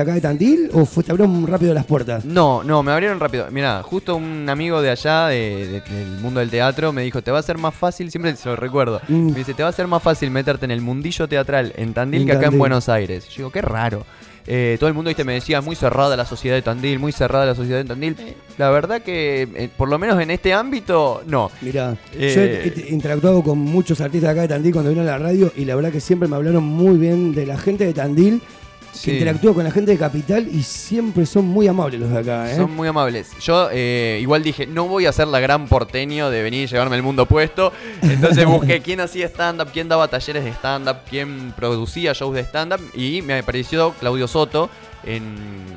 acá de Tandil o fue, te abrieron rápido las puertas? No, no, me abrieron rápido. Mira, justo un amigo de allá, de- de- del mundo del teatro, me dijo, te va a ser más fácil, siempre se lo recuerdo, Mm. me dice, te va a ser más fácil meterte en el mundillo teatral en Tandil En que acá Tandil. en Buenos Aires. Yo digo, qué raro. Eh, todo el mundo ¿viste? me decía, muy cerrada la sociedad de Tandil, muy cerrada la sociedad de Tandil. La verdad que, eh, por lo menos en este ámbito, no. Mirá, Eh, yo he, he interactuado con muchos artistas acá de Tandil cuando vino a la radio y la verdad que siempre me hablaron muy bien de la gente de Tandil, Sí. que con la gente de Capital y siempre son muy amables los de acá, ¿eh? Son muy amables. Yo eh, igual dije, no voy a ser la gran porteño de venir y llevarme el mundo puesto. Entonces busqué quién hacía stand-up, quién daba talleres de stand-up, quién producía shows de stand-up. Y me apareció Claudio Soto en,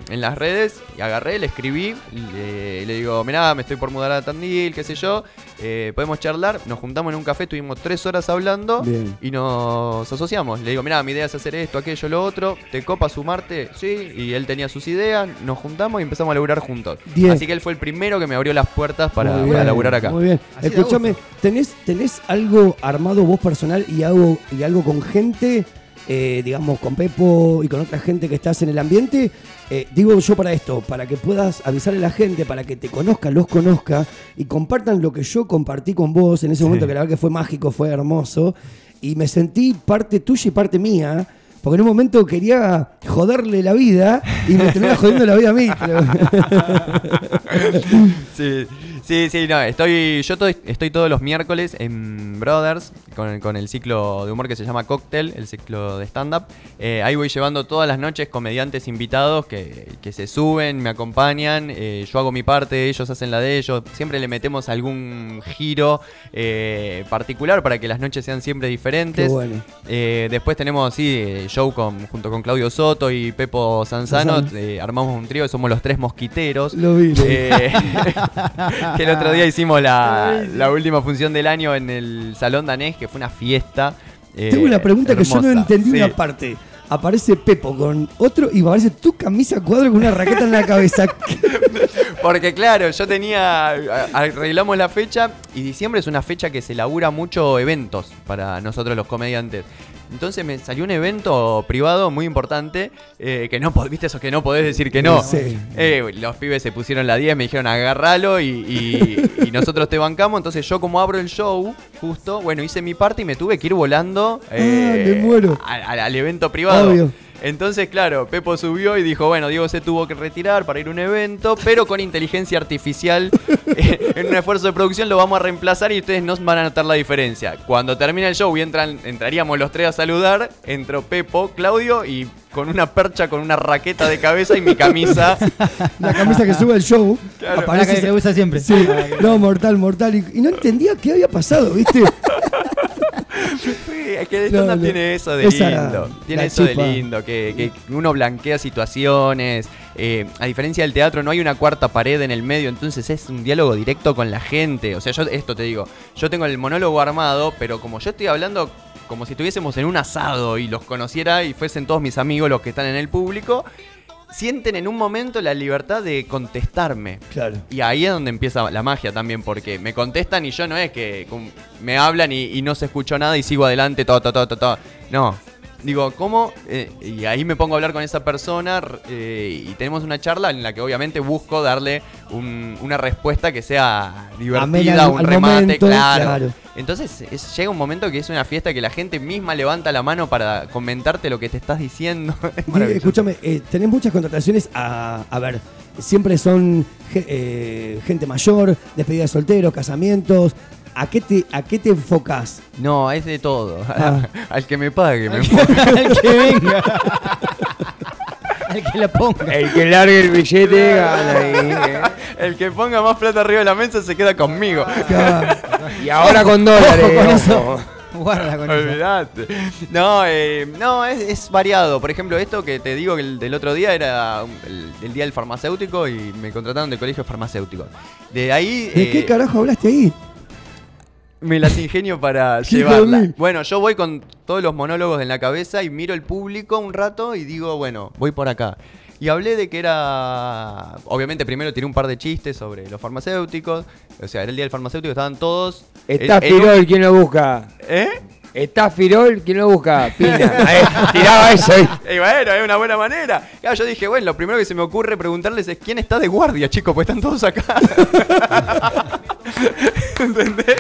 en las redes. Y agarré, le escribí, le, le digo, mirá, me estoy por mudar a Tandil, qué sé yo. eh, podemos charlar. Nos juntamos en un café, tuvimos tres horas hablando. Bien. Y nos asociamos. Le digo, mirá, mi idea es hacer esto, aquello, lo otro. ¿Te copa sumarte? Sí. Y él tenía sus ideas. Nos juntamos y empezamos a laburar juntos. Bien. Así que él fue el primero que me abrió las puertas para, Muy para bien, laburar acá. Muy bien. Escúchame, ¿tenés, ¿tenés algo armado vos personal y algo, y algo con gente, eh, digamos, con Pepo y con otra gente que estás en el ambiente? Eh, digo yo para esto, para que puedas avisarle a la gente, para que te conozca, los conozca y compartan lo que yo compartí con vos en ese momento, que la verdad que fue mágico, fue hermoso. Y me sentí parte tuya y parte mía. Porque en un momento quería joderle la vida y me terminaba jodiendo la vida a mí. Sí, sí, sí, no, estoy, yo to- estoy todos los miércoles en Brothers con, el- con el ciclo de humor que se llama Cocktail, el ciclo de stand-up. Eh, ahí voy llevando todas las noches comediantes invitados que, que se suben, me acompañan, eh, yo hago mi parte, ellos hacen la de ellos, siempre le metemos algún giro eh, particular para que las noches sean siempre diferentes. Qué bueno. Eh, después tenemos, sí, show con, junto con Claudio Soto y Pepo Sanzano. Eh, armamos un trío, somos los tres mosquiteros. Lo vi, lo vi. Eh, que el otro día hicimos la, la última función del año en el Salón Danés, que fue una fiesta. eh, Tengo una pregunta que yo no entendí Sí. una parte. Aparece Pepo con otro y aparece tu camisa cuadro con una raqueta en la cabeza. Porque claro, yo tenía, arreglamos la fecha y diciembre es una fecha que se labura mucho eventos para nosotros los comediantes. Entonces me salió un evento privado muy importante eh, que no, viste eso que no podés decir que no. Sí. Eh, los pibes se pusieron la 10, me dijeron agarralo y, y- y nosotros te bancamos. Entonces yo como abro el show, justo, bueno, hice mi parte y me tuve que ir volando eh, Ah, me muero. al- al- al evento privado. Obvio. Entonces, claro, Pepo subió y dijo, bueno, Diego se tuvo que retirar para ir a un evento, pero con inteligencia artificial, eh, en un esfuerzo de producción lo vamos a reemplazar y ustedes no van a notar la diferencia. Cuando termina el show y entran, entraríamos los tres a saludar, entró Pepo, Claudio y con una percha, con una raqueta de cabeza y mi camisa. La camisa que sube el show. Para Aparece que se usa siempre. Sí, no, mortal, mortal. Y, y no entendía qué había pasado, ¿viste? Sí, es que el No, stand-up no. tiene eso de Esa, lindo. Tiene eso de lindo, que, que uno blanquea situaciones. eh, a diferencia del teatro, no hay una cuarta pared en el medio, entonces es un diálogo directo con la gente. O sea, yo esto te digo, yo tengo el monólogo armado, pero como yo estoy hablando como si estuviésemos en un asado y los conociera y fuesen todos mis amigos los que están en el público, sienten en un momento la libertad de contestarme. Claro. Y ahí es donde empieza la magia también, porque me contestan y yo no es que me hablan y, y no se escuchó nada y sigo adelante, todo, todo, todo, todo. No. Digo, ¿cómo? Eh, y ahí me pongo a hablar con esa persona eh, y tenemos una charla en la que obviamente busco darle un- una respuesta que sea divertida, al- un al remate, momento, claro. claro. Entonces es- llega un momento que es una fiesta que la gente misma levanta la mano para comentarte lo que te estás diciendo. Es escúchame, eh, tenés muchas contrataciones a, a ver, siempre son eh, gente mayor, despedida de solteros, casamientos. ¿A qué te, a qué te enfocás? No, es de todo. Ah. Al que me pague, me Al que venga. Al que la ponga. El que largue el billete gana ahí. ¿eh? El que ponga más plata arriba de la mesa se queda conmigo. Y ahora con dólares. Ojo con eso. Guarda con eso. No, eh, no es, es variado. Por ejemplo, esto que te digo que el del otro día era el, el día del farmacéutico y me contrataron del colegio farmacéutico. De ahí ¿De eh, qué carajo hablaste ahí? Me las ingenio para llevarla. Bueno, yo voy con todos los monólogos en la cabeza y miro el público un rato y digo, bueno, voy por acá. Y hablé de que era. Obviamente, primero tiré un par de chistes sobre los farmacéuticos. O sea, era el día del farmacéutico, estaban todos. Está un- Pirol, ¿quién lo busca? ¿Eh? Está Firol, ¿quién lo busca? Pina. Ahí, tiraba eso. ahí. Y bueno, es una buena manera. Claro, yo dije, bueno, lo primero que se me ocurre preguntarles es quién está de guardia, chicos, pues están todos acá. ¿Entendés?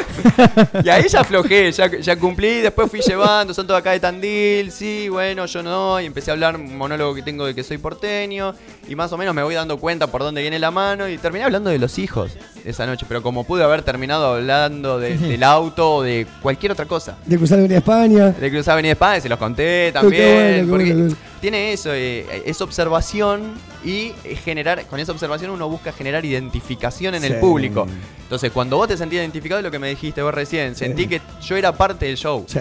Y ahí ya aflojé, ya, ya cumplí, después fui llevando, son todos acá de Tandil, sí, bueno, yo no, y empecé a hablar un monólogo que tengo de que soy porteño, y más o menos me voy dando cuenta por dónde viene la mano, y terminé hablando de los hijos esa noche, pero como pude haber terminado hablando de- del auto o de cualquier otra cosa. De cruzar Avenida España. De Cruzar Avenida España, se los conté también. bueno, porque bueno, tiene eso, eh, es observación y generar, con esa observación uno busca generar identificación en el público. Entonces, cuando vos te sentís identificado, es lo que me dijiste vos recién, sentí que yo era parte del show. Sí.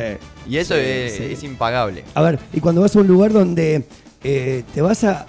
Y eso es impagable. A ver, y cuando vas a un lugar donde eh, te vas a,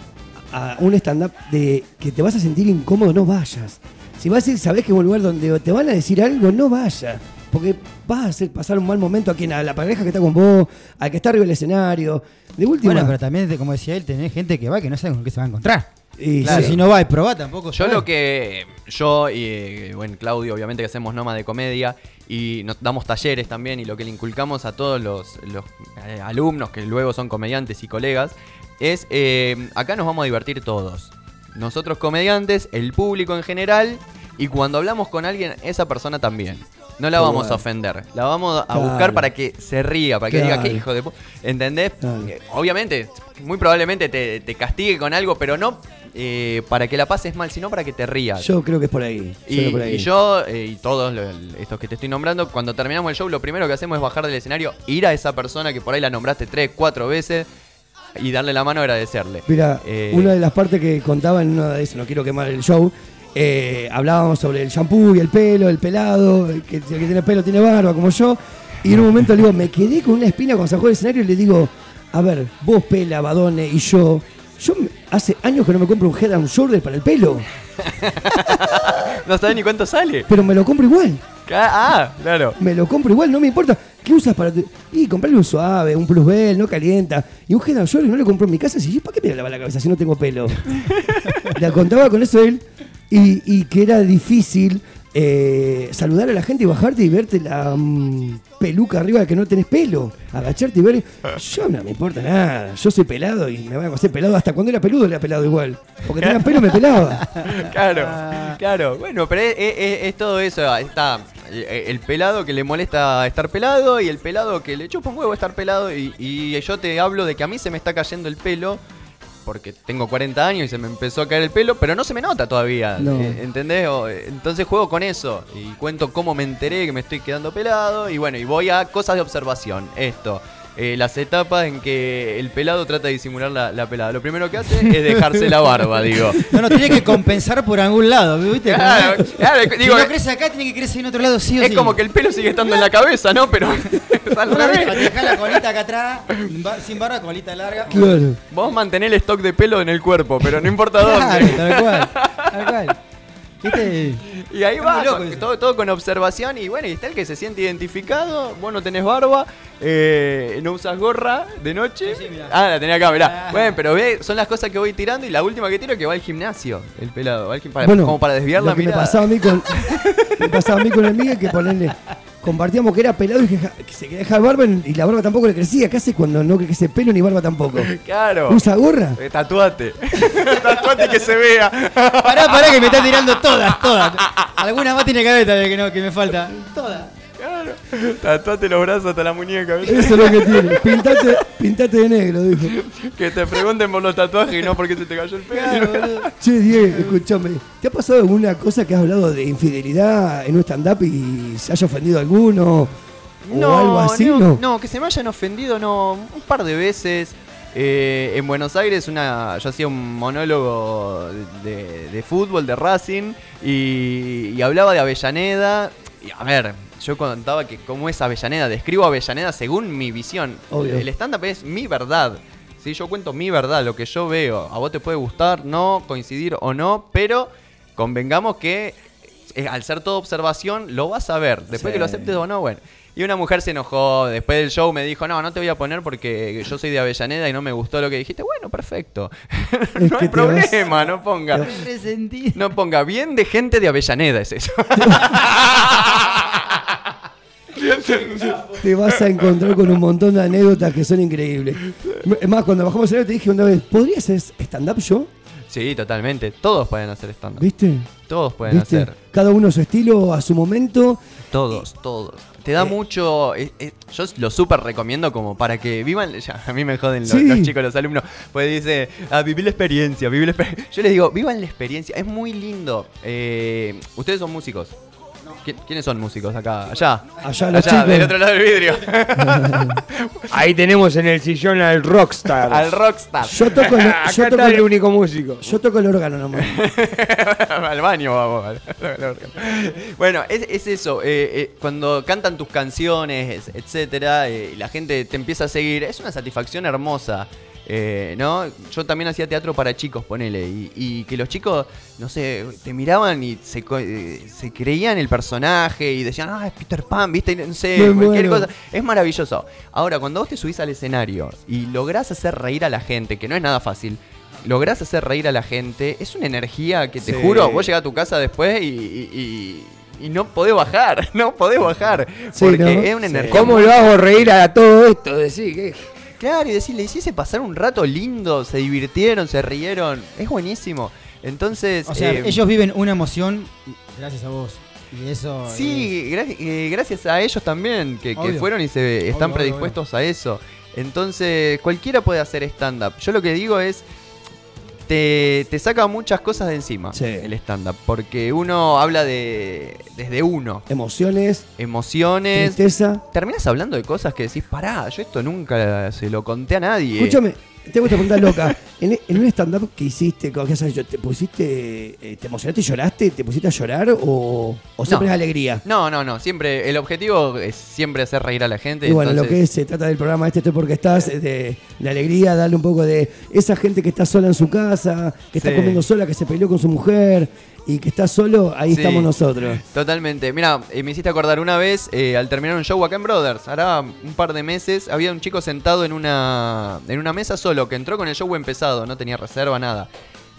a un stand-up de que te vas a sentir incómodo, no vayas. Si vas a ir, sabés que es un lugar donde te van a decir algo, no vayas. Porque vas a hacer pasar un mal momento a quien, a la pareja que está con vos, al que está arriba del escenario. De última. Bueno, pero también, como decía él, tenés gente que va que no sabe con qué se va a encontrar. y Claro, sí. si no va y probá tampoco. Yo lo que. Yo y eh, bueno, Claudio, obviamente que hacemos Noma de comedia y nos damos talleres también. Y lo que le inculcamos a todos los, los, eh, alumnos que luego son comediantes y colegas es: eh, acá nos vamos a divertir todos. Nosotros comediantes, el público en general. Y cuando hablamos con alguien, esa persona también. No la vamos bueno. a ofender. La vamos a Claro. buscar para que se ría, para que diga, qué hijo de... pu-". ¿Entendés? Claro. Eh, Obviamente, muy probablemente te, te castigue con algo, pero no eh, para que la pases mal, sino para que te rías. Yo creo que es por ahí. Y, creo por ahí. y yo eh, y todos estos que te estoy nombrando, cuando terminamos el show, lo primero que hacemos es bajar del escenario, ir a esa persona que por ahí la nombraste tres, cuatro veces y darle la mano agradecerle. Mira, Eh, una de las partes que contaba en una de esas, no quiero quemar el show, eh, hablábamos sobre el shampoo y el pelo, el pelado, el que, el que tiene pelo tiene barba, como yo. Y en un momento le digo, me quedé con una espina cuando sacó del escenario y le digo, a ver, vos pela, Badone y yo, yo hace años que no me compro un head and shoulder para el pelo, no sabes ni cuánto sale. pero me lo compro igual. Ah, claro. Me lo compro igual, no me importa. ¿Qué usas para.? tu-? Y comprarle un suave, un plusbel, no calienta. Y un head and shoulder no lo compró en mi casa. Y ¿para qué me voy a lavar la cabeza si no tengo pelo? la contaba con eso él. Y, y que era difícil eh, saludar a la gente y bajarte y verte la mm, peluca arriba que no tenés pelo. Agacharte y ver. Yo no me importa nada. Yo soy pelado y me voy a hacer pelado. Hasta cuando era peludo era pelado igual. Porque tenía pelo me pelaba. Claro, claro. Bueno, pero es, todo eso. Está el pelado que le molesta estar pelado y el pelado que le chupa un huevo estar pelado. Y, y yo te hablo de que a mí se me está cayendo el pelo porque tengo 40 años y se me empezó a caer el pelo, pero no se me nota todavía. No. eh, ¿Entendés? O, eh, entonces juego con eso y cuento cómo me enteré que me estoy quedando pelado. Y bueno, y voy a cosas de observación. Esto. Eh, las etapas en que el pelado trata de disimular la, la pelada. Lo primero que hace es dejarse la barba, digo. No, no, tiene que compensar por algún lado, ¿viste? Claro, claro, si digo, no eh, crece acá, tiene que crecer en otro lado, sí o es sí. como que el pelo sigue estando en la cabeza, ¿no? Pero es al Una vez revés. dejá la colita acá atrás, sin barba, colita larga. Claro. Vos mantenés el stock de pelo en el cuerpo, pero no importa Claro, dónde. tal cual, tal cual. ¿Viste? Y ahí va, con- todo, todo con observación. Y bueno, y está el que se siente identificado. Vos no tenés barba, eh, no usas gorra de noche. Sí, sí, mirá. ah, la tenés acá, mirá. Ah. Bueno, pero ve, son las cosas que voy tirando. Y la última que tiro es que va al gimnasio, el pelado. Va al para- Bueno, como para desviar lo la que me mirada. pasaba a mí con me pasaba a mí con el Miguel que ponerle compartíamos que era pelado y que, que se quería dejar barba y la barba tampoco le crecía ¿qué hace cuando no crece pelo ni barba tampoco? Claro. ¿Usa gorra? Eh, Tatuate. Tatuate que se vea. Pará, pará, que me está tirando todas, todas. Alguna más tiene cabeza de que, no, que me falta. Todas. Claro. Tatuate los brazos hasta la muñeca. ¿viste? Eso es lo que tiene. Pintate, pintate de negro, dijo. Que te pregunten por los tatuajes y no porque se te cayó el pelo. Claro. Che, Diego, escúchame. ¿Te ha pasado alguna cosa que has hablado de infidelidad en un stand-up y se haya ofendido alguno? o algo así, no, ¿no? no, que se me hayan ofendido, no. Un par de veces. eh, en Buenos Aires, una, yo hacía un monólogo de, de fútbol, de Racing, y, y hablaba de Avellaneda. Y a ver, yo contaba que cómo es Avellaneda, describo Avellaneda según mi visión. Obvio. El stand-up es mi verdad. ¿sí? Yo cuento mi verdad, lo que yo veo. A vos te puede gustar, no, coincidir o no, pero convengamos que eh, al ser todo observación, lo vas a ver. Después Sí. que lo aceptes o no, bueno. Y una mujer se enojó, después del show me dijo, no, no te voy a poner porque yo soy de Avellaneda y no me gustó lo que dijiste. Bueno, perfecto. No hay problema, no ponga. No ponga bien de gente de Avellaneda, es eso. te vas a encontrar con un montón de anécdotas que son increíbles. Es más, cuando bajamos el aire te dije una vez, ¿podría hacer stand-up yo? Sí, totalmente. Todos pueden hacer stand-up. ¿Viste? Todos pueden ¿Viste? hacer. Cada uno a su estilo, a su momento. Todos, todos. Te da Eh. mucho. eh, eh, yo lo súper recomiendo como para que vivan. ya, a mí me joden los, Sí. los chicos, los alumnos. Pues dice, a vivir la experiencia, vivir la experiencia. Yo les digo, vivan la experiencia. Es muy lindo. Eh, Ustedes son músicos. ¿Qui- ¿Quiénes son músicos acá? Allá. Allá los Allá, del otro lado del vidrio. Ahí tenemos en el sillón al rockstar. Al rockstar. Yo toco, el- Acá yo toco, está el el- único músico. yo toco el órgano nomás. al baño vamos. bueno, es, es eso. eh, eh, cuando cantan tus canciones, etcétera, eh, y la gente te empieza a seguir, es una satisfacción hermosa. Eh, ¿No? Yo también hacía teatro para chicos, ponele. Y, y que los chicos, no sé, te miraban y se, eh, se creían el personaje y decían, ah, es Peter Pan, ¿viste? No sé, cualquier cosa. Es maravilloso. Ahora, cuando vos te subís al escenario y lográs hacer reír a la gente, que no es nada fácil, lográs hacer reír a la gente, es una energía que te Sí. juro, vos llegás a tu casa después y, y- y- y no podés bajar, no podés bajar. Sí, porque ¿no? es una energía. ¿Cómo lo hago reír a todo esto? Que. Claro, y decirle, hiciese pasar un rato lindo, se divirtieron, se rieron, es buenísimo. Entonces, O sea, eh, ellos viven una emoción gracias a vos. Y eso. Sí, gra- eh, gracias a ellos también, que, que fueron y se están obvio, predispuestos a eso. Entonces, cualquiera puede hacer stand-up. Yo lo que digo es, te, te saca muchas cosas de encima Sí. el stand-up, porque uno habla de desde uno, Emociones, emociones. tristeza. Terminas hablando de cosas que decís, pará, yo esto nunca se lo conté a nadie. Escúchame, tengo esta pregunta loca. En, en un stand-up que hiciste, ¿qué has hecho? ¿te pusiste, eh, te emocionaste y lloraste? ¿Te pusiste a llorar o, o siempre No. es alegría? No, no, no, siempre, el objetivo es siempre hacer reír a la gente. Y bueno, lo entonces- que se trata del programa este, estoy porque estás, es de, de alegría, darle un poco de esa gente que está sola en su casa, que está Sí. comiendo sola, que se peleó con su mujer y que está solo, ahí Sí. estamos nosotros. Totalmente. Mira, eh, me hiciste acordar una vez, eh, al terminar un show acá en Brothers, hará un par de meses, había un chico sentado en una, en una mesa solo, que entró con el show empezado, no tenía reserva, nada.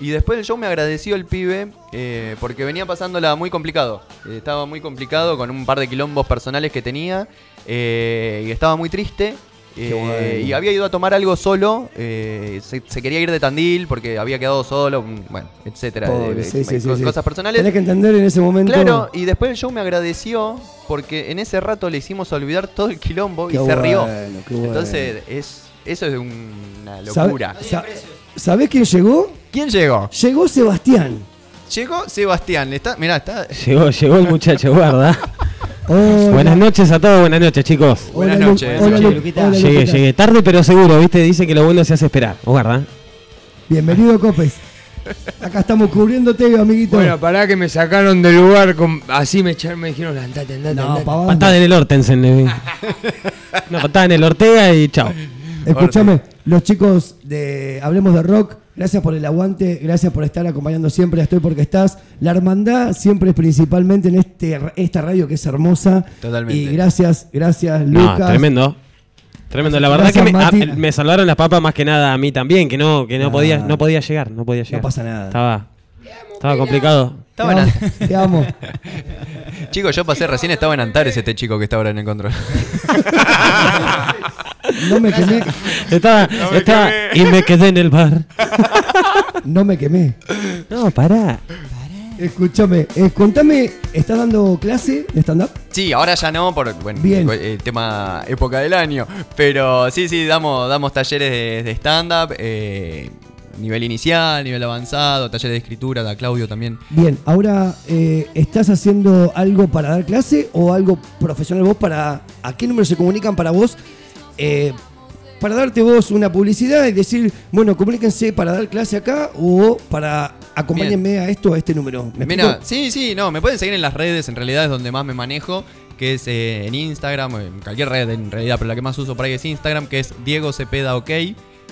Y después del show me agradeció el pibe eh, porque venía pasándola muy complicado. Eh, estaba muy complicado con un par de quilombos personales que tenía eh, y estaba muy triste. Eh, bueno. Y había ido a tomar algo solo, eh, se, se quería ir de Tandil porque había quedado solo, mm, bueno, etcétera, Pobre, de- sí, sí, de sí, co- sí. cosas personales. Tenés que entender en ese momento. Claro, y después el show me agradeció porque en ese rato le hicimos olvidar todo el quilombo y se rió. bueno. Entonces, es, eso es una ¿Sabe- locura. sa- ¿Sabés quién llegó? ¿Quién llegó? Llegó Sebastián. Llegó Sebastián. Está, mirá, está. Llegó, llegó el muchacho, guarda. Hola. Buenas noches a todos, buenas noches, chicos. Buenas Lu- noches. Hola, Lu- Luquita. hola, Llegué, Luquita. llegué tarde, pero seguro, ¿viste? Dice que lo bueno se hace esperar. Guarda. Bienvenido, Copes. Acá estamos cubriéndote, amiguito. Bueno, pará que me sacaron del lugar. Con... Así me echaron, me dijeron, andate, andate, no, andate. Patada en el Hortensen. Una patada en el Ortega y chao. Escúchame, los chicos de Hablemos de Rock, gracias por el aguante, gracias por estar acompañando siempre Estoy Porque Estás. La hermandad siempre es principalmente en este, esta radio que es hermosa. Totalmente. Y gracias, gracias, No, Lucas. tremendo. Tremendo. La verdad Gracias, que me, a- me salvaron las papas más que nada a mí también, que no, que no Ah. podía, no podía llegar, no podía llegar. No pasa nada. Estaba, estaba complicado. Te Estaba en amo, te amo. Chicos, yo pasé recién, estaba en Antares este chico que está ahora en el control. No me quemé, Estaba, estaba y me quedé en el bar. no me quemé. No, pará. Escúchame, eh, contame, ¿estás dando clase de stand-up? Sí, ahora ya no, por bueno, Bien. el, el tema época del año. Pero sí, sí, damos, damos talleres de, de stand-up, eh, nivel inicial, nivel avanzado, talleres de escritura, da Claudio también. Bien, ahora, eh, ¿estás haciendo algo para dar clase o algo profesional vos para... ¿A qué número se comunican para vos? Eh, para darte vos una publicidad y decir, bueno, comuníquense para dar clase acá o para acompáñenme a esto, a este número. ¿Me Mira, explico? sí, sí, no, me pueden seguir en las redes, en realidad es donde más me manejo, que es eh, en Instagram, en cualquier red en realidad, pero la que más uso por ahí es Instagram, que es Diego Cepeda OK,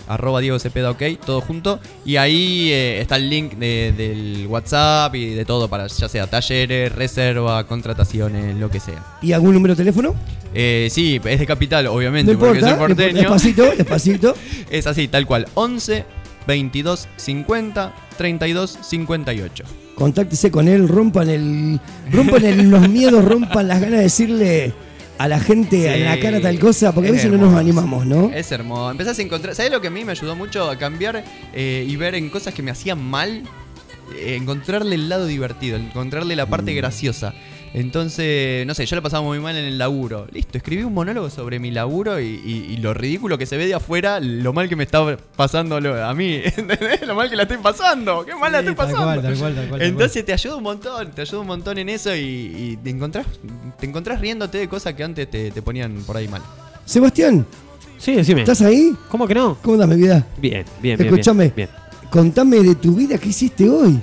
arroba Diego Cepeda OK, todo junto, y ahí eh, está el link de- del WhatsApp y de todo para ya sea talleres, reserva, contrataciones, lo que sea. ¿Y algún número de teléfono? Eh, sí, es de capital, obviamente, No porque importa, soy porteño. despacito, despacito. Es así, tal cual, 11 22 50 32 58. Contáctese con él, rompan el, rompan el- los miedos, rompan las ganas de decirle, a la gente en la Sí, cara tal cosa? Porque a es veces no nos animamos, ¿no? Es hermoso. Empezás a encontrar. ¿Sabes lo que a mí me ayudó mucho a cambiar eh, y ver en cosas que me hacían mal? Eh, encontrarle el lado divertido, encontrarle la parte Mm. graciosa. Entonces, no sé, yo la pasaba muy mal en el laburo. Listo, escribí un monólogo sobre mi laburo y, y- y lo ridículo que se ve de afuera, lo mal que me está pasando lo- a mí. ¿Entendés? Lo mal que la estoy pasando. Qué mal la estoy tal pasando. cual, tal cual, tal cual, tal Entonces te ayuda un montón, te ayuda un montón en eso y, y te, encontrás, te encontrás riéndote de cosas que antes te, te ponían por ahí mal. Sebastián, Sí, decime. ¿estás ahí? ¿Cómo que no? ¿Cómo andas, mi vida? Bien, bien, bien. Escúchame. Bien. Contame de tu vida, ¿qué hiciste hoy?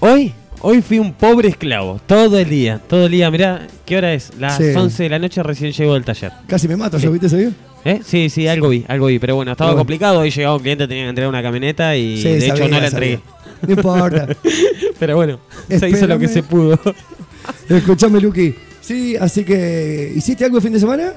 Hoy, hoy fui un pobre esclavo. Todo el día, todo el día. Mirá, ¿qué hora es? Las Sí. 11 de la noche recién llego del taller. Casi me mato, Sí. ¿yo viste ese video? ¿Eh? Sí, sí, algo vi, algo vi. Pero bueno, estaba Pero bueno. complicado. Hoy llegaba un cliente, tenía que entregar una camioneta y Sí, de hecho no la entregué. No importa. Pero bueno, se hizo lo que se pudo. Escuchame, Luqui. Sí, así que. ¿Hiciste algo el fin de semana?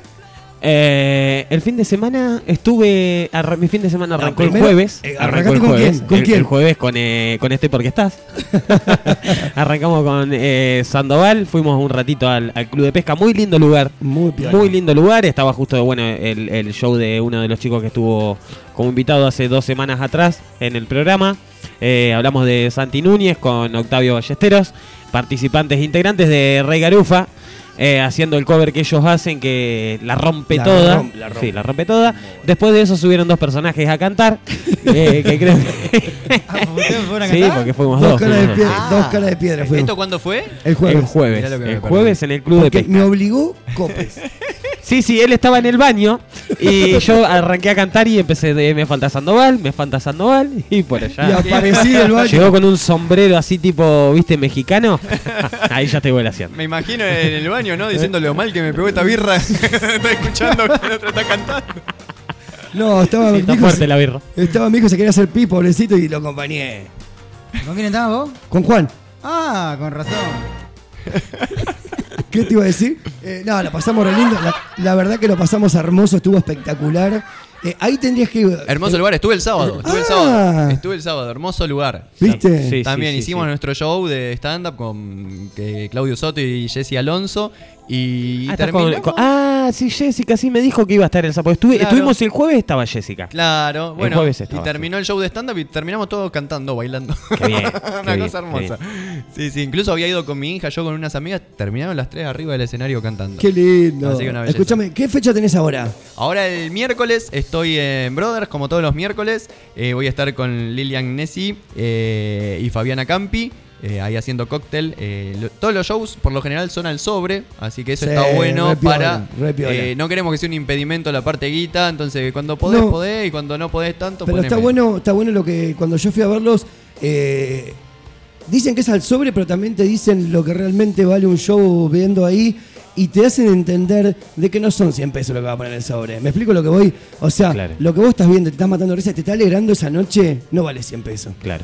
Eh, el fin de semana estuve. arra- mi fin de semana No, arrancó el jueves. eh, arrancó ¿arrancaste el con jueves. quién? ¿Con el, quién? el jueves con, eh, con este porque estás. Arrancamos con eh, Sandoval. Fuimos un ratito al, al club de pesca. Muy lindo lugar. Muy. Muy lindo lugar. Estaba justo bueno el, el show de uno de los chicos que estuvo como invitado hace dos semanas atrás en el programa. Eh, hablamos de Santi Núñez con Octavio Ballesteros, participantes integrantes de Rey Garufa. Eh, haciendo el cover que ellos hacen que la rompe La toda. rompe, la rompe. Sí, la rompe toda. Después de eso subieron dos personajes a cantar. eh, que creo que. Ah, ¿ustedes fueron a sí, porque fuimos Dos dos. caras de fuimos piedra, dos caras de piedra fueron. ¿Esto cuándo fue? El jueves. El jueves. El jueves en el club de Porque pesca. me obligó Copes. Sí, sí, él estaba en el baño y yo arranqué a cantar y empecé de me falta Sandoval, me falta Sandoval y por y allá. aparecí del baño. Llegó con un sombrero así tipo, viste, mexicano. Ahí ya te voy haciendo. Me imagino en el baño, ¿no? Diciéndole lo mal que me pegó esta birra. está escuchando que el otro está cantando. No, estaba Sí, mi hijo. fuerte la birra. Estaba mi hijo, se quería hacer pi, pobrecito, y lo acompañé. ¿Con quién estabas vos? Con Juan. Ah, con razón. ¿Qué te iba a decir? Eh, no, la pasamos re lindo. La, la verdad que lo pasamos hermoso, estuvo espectacular. Eh, ahí tendrías que. Hermoso lugar, estuve el sábado. Estuve el Ah. sábado. Estuve el sábado, hermoso lugar. ¿Viste? Sí. También sí, hicimos sí. nuestro show de stand-up con eh, Claudio Soto y Jesse Alonso. Y Ah, con- con- ah, sí, Jessica sí me dijo que iba a estar el sábado. Estuve, Claro. Estuvimos el jueves, estaba Jessica. Claro, bueno. jueves y terminó el show de stand-up y terminamos todos cantando, bailando. Qué bien, Una qué bien, cosa hermosa. Sí, sí, incluso había ido con mi hija, yo con unas amigas, terminaron las tres arriba del escenario cantando. Qué lindo. Así que una belleza. Escúchame, ¿qué fecha tenés ahora? Ahora el miércoles estoy en Brothers, como todos los miércoles. Eh, voy a estar con Lilian Nessi eh, y Fabiana Campi. Eh, ahí haciendo cóctel. Eh, lo- todos los shows por lo general son al sobre, así que eso Sí, está bueno para... piola. eh, no queremos que sea un impedimento la parte guita, entonces cuando podés, No. podés, y cuando no podés tanto, Pero está bueno, está bueno lo que cuando yo fui a verlos, eh, dicen que es al sobre, pero también te dicen lo que realmente vale un show viendo ahí y te hacen entender de que no son 100 pesos lo que va a poner el sobre. ¿Me explico lo que voy? O sea, Claro. lo que vos estás viendo, te estás matando risa, te está alegrando esa noche, no vale 100 pesos. Claro.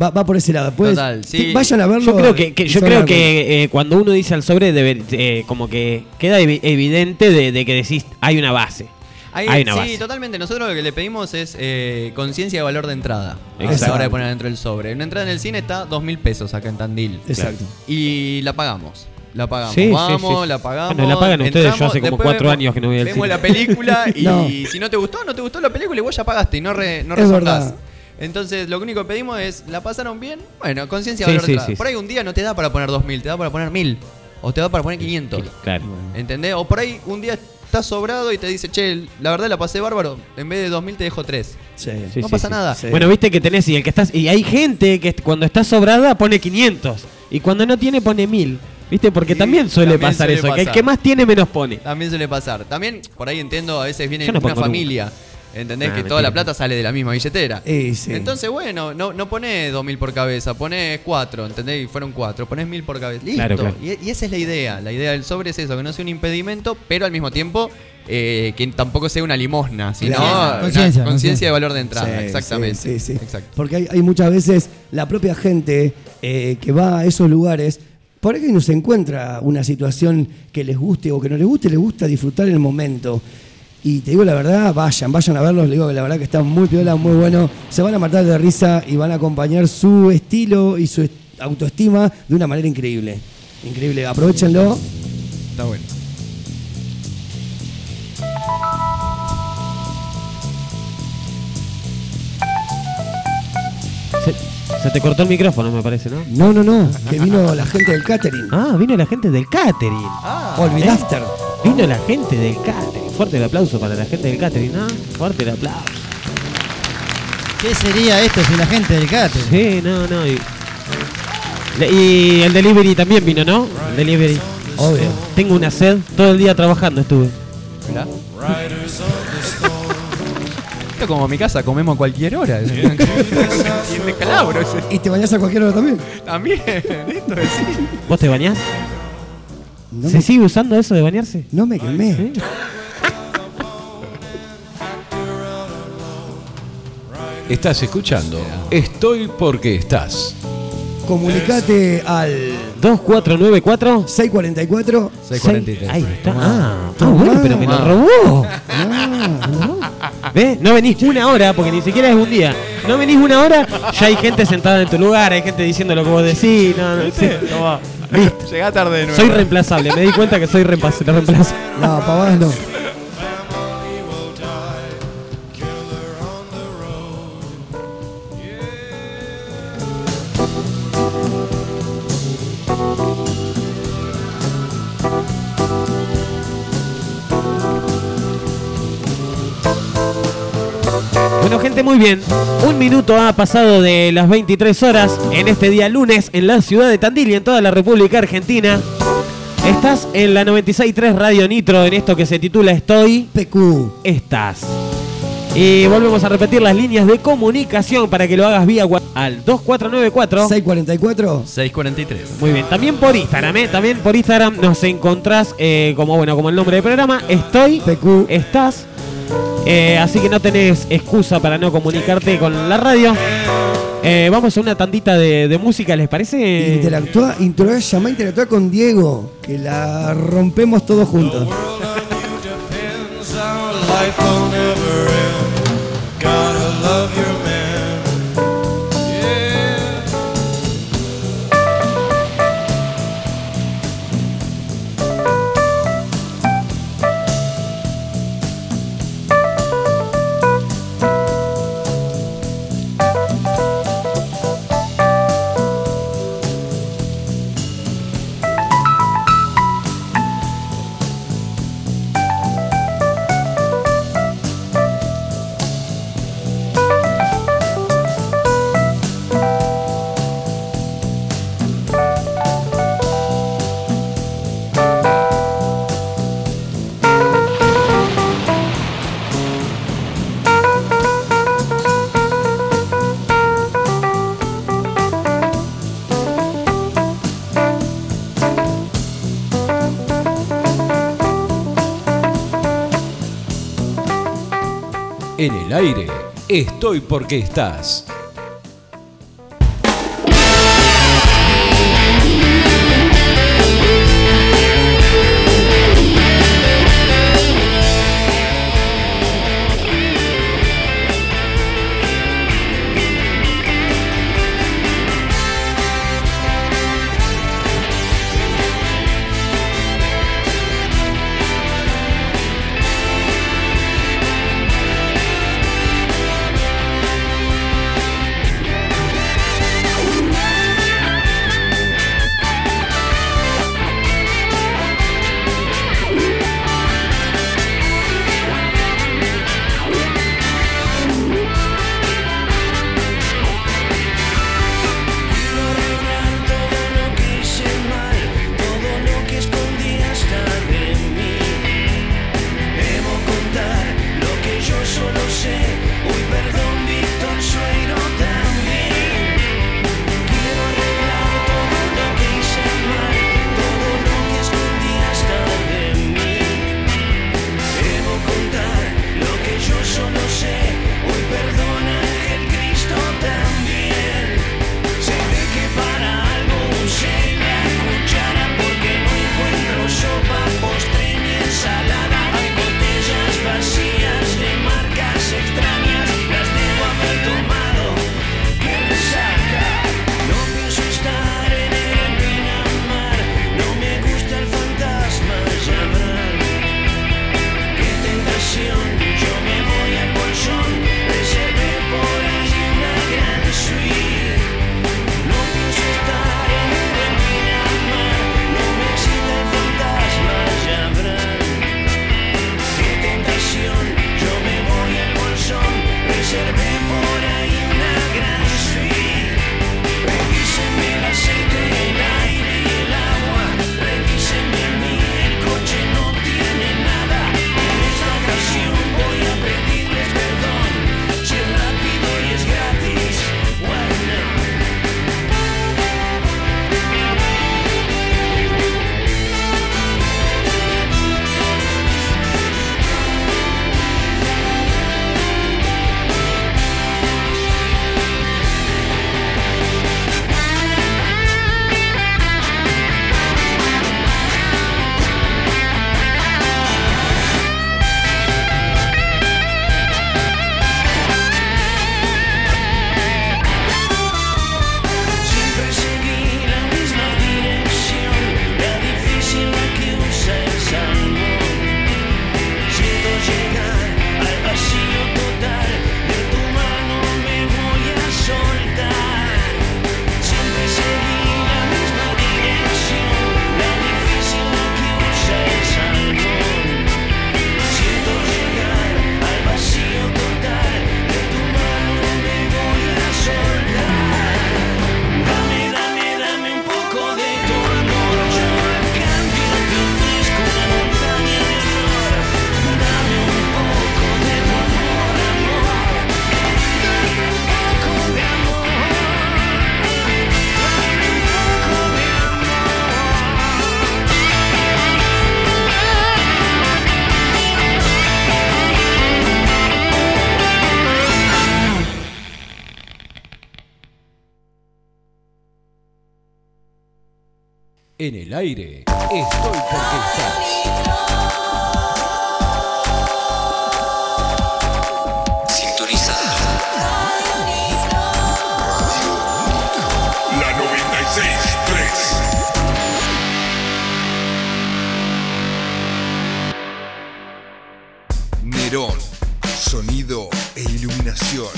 Va, va por ese lado. Pues, Total, sí. vayan a verlo. Yo creo que, yo a creo eh, cuando uno dice al sobre, debe, eh, como que queda evi- evidente de, de que decís hay una base. Ahí- Hay una sí, base. totalmente. Nosotros lo que le pedimos es eh, conciencia de valor de entrada. A Exacto. la hora de poner dentro del sobre. Una entrada en el cine está dos mil pesos acá en Tandil. Exacto. Y la pagamos. La pagamos. Sí, sí, Vamos, sí. la pagamos. Bueno, la pagan ustedes, yo hace como después cuatro vemos- años que no voy al Vemos cine. la película y No. si no te gustó, no te gustó la película y vos ya pagaste y no, re, no Es verdad. Entonces, lo único que pedimos es, ¿la pasaron bien? Bueno, conciencia Sí, valor Por ahí un día no te da para poner dos mil, te da para poner mil. O te da para poner 500. Claro. ¿Entendés? O por ahí un día estás sobrado y te dice, che, la verdad la pasé bárbaro, en vez de 2000 te dejo 3. Sí. Sí, no sí, pasa sí. nada. Sí. Bueno, viste que tenés y el que estás y hay gente que cuando está sobrada pone 500 y cuando no tiene pone 1000. ¿Viste? Porque Sí, también suele también pasar suele eso, que el que más tiene menos pone. También suele pasar. También, por ahí entiendo, a veces viene no una familia. ¿Entendés? Ah, que toda la plata sale de la misma billetera. Eh, sí. Entonces, bueno, no, no ponés 2000 por cabeza, ponés 4, ¿entendés? Y fueron 4, ponés 1000 por cabeza. Listo. Claro, claro. Y, y esa es la idea. La idea del sobre es eso, que no sea un impedimento, pero al mismo tiempo eh, que tampoco sea una limosna, sino Conciencia, conciencia de valor de entrada. Sí, exactamente. sí, sí, sí. Exacto. Porque hay, hay muchas veces la propia gente eh, que va a esos lugares, por ahí no se encuentra una situación que les guste o que no les guste, les gusta disfrutar el momento. Y te digo la verdad, vayan, vayan a verlos. Le digo que la verdad que están muy piola, muy bueno. Se van a matar de risa y van a acompañar su estilo y su autoestima de una manera increíble. Increíble, aprovechenlo. Está bueno. Se, te cortó el micrófono, me parece, ¿no? No, no, no. Que vino la gente del catering. Ah, vino la gente del catering. Ah, Olvidafter. Vino la gente del catering. Fuerte el aplauso para la gente del catering, ¿no? Fuerte el aplauso. ¿Qué sería esto sin la gente del cate? Sí, no, no. Y, y el delivery también vino, ¿no? El delivery. Obvio. Tengo una sed. Todo el día trabajando estuve. Mirá. Esto como mi casa, comemos a cualquier hora. y el descalabro ese. ¿Y te bañás a cualquier hora también? También, esto es sí. ¿Vos te bañás? No ¿Se me, sigue usando eso de bañarse? no me quemé. ¿Sí? Estás escuchando. Estoy porque estás. Comunicate al 2494 644. 643. Ahí está. Ah, ah, bueno, pero me lo robó. ¿Ves? No venís una hora, porque ni siquiera es un día. No venís una hora, ya hay gente sentada en tu lugar, hay gente diciendo lo que vos decís. No, no, sí, no va. Llegá tarde de nuevo. Soy reemplazable, me di cuenta que soy reemplaz- reemplazable. No, pavadas no. Bueno, gente, muy bien. Un minuto ha pasado de las 23 horas en este día lunes en la ciudad de Tandil y en toda la República Argentina. Estás en la 96.3 Radio Nitro en esto que se titula Estoy. PQ. estás. Y volvemos a repetir las líneas de comunicación para que lo hagas vía WhatsApp al 2494. 644. 643. Muy bien, también por Instagram, ¿eh? También por Instagram nos encontrás eh, como bueno, como el nombre del programa, estoy, PQ. estás. Eh, así que no tenés excusa para no comunicarte con la radio. Eh, vamos a una tandita de, de música, ¿les parece? Interactúa, intro, llama a interactuar con Diego. Que la rompemos todos juntos. En el aire. Estoy porque estás. En el aire, estoy porque estás. Sintoniza. La 96.3. Nerón, sonido e iluminación.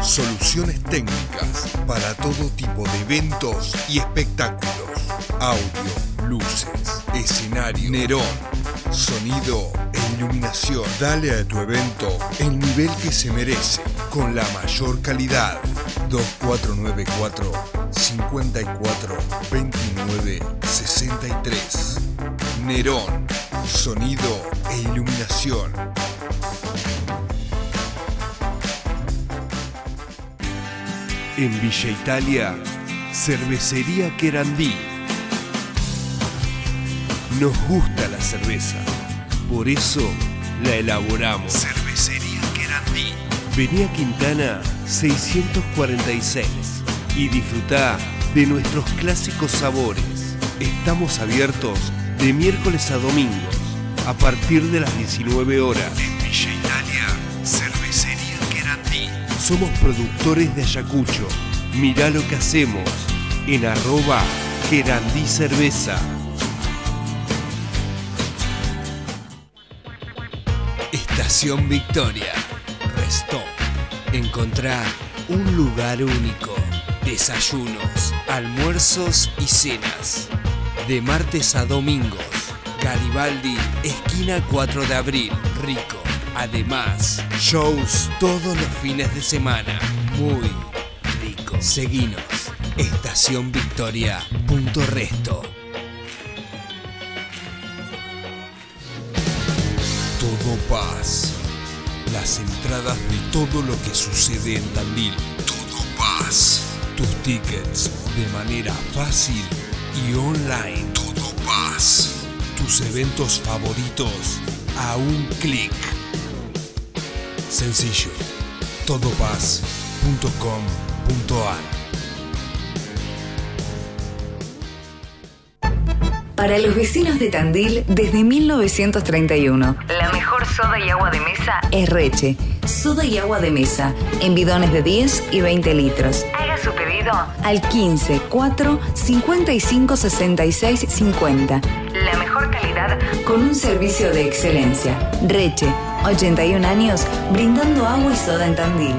Soluciones técnicas para todo tipo de eventos y espectáculos. Audio, luces, escenario. Nerón, sonido e iluminación. Dale a tu evento el nivel que se merece con la mayor calidad. 2494 54 29 63. Nerón, sonido e iluminación. En Villa Italia, Cervecería Querandí. Nos gusta la cerveza, por eso la elaboramos. Cervecería Querandí. Vení a Quintana 646 y disfruta de nuestros clásicos sabores. Estamos abiertos de miércoles a domingos a partir de las 19 horas. En Villa Italia, Cervecería Querandí. Somos productores de Ayacucho. Mirá lo que hacemos en arroba Querandí Cerveza. Estación Victoria. Restó. Encontrar un lugar único. Desayunos, almuerzos y cenas. De martes a domingos. Garibaldi, esquina 4 de abril. Rico. Además, shows todos los fines de semana. Muy rico. Seguinos. Estación Victoria. Punto Resto. Todo paz. Las entradas de todo lo que sucede en Tandil. Todo paz. Tus tickets de manera fácil y online. Todo paz. Tus eventos favoritos a un clic. Sencillo. Todopaz.com.ar Para los vecinos de Tandil, desde 1931, la mejor soda y agua de mesa es Reche. Soda y agua de mesa, en bidones de 10 y 20 litros. Haga su pedido al 15 4 55 66 50. La mejor calidad con un servicio de excelencia. Reche, 81 años, brindando agua y soda en Tandil.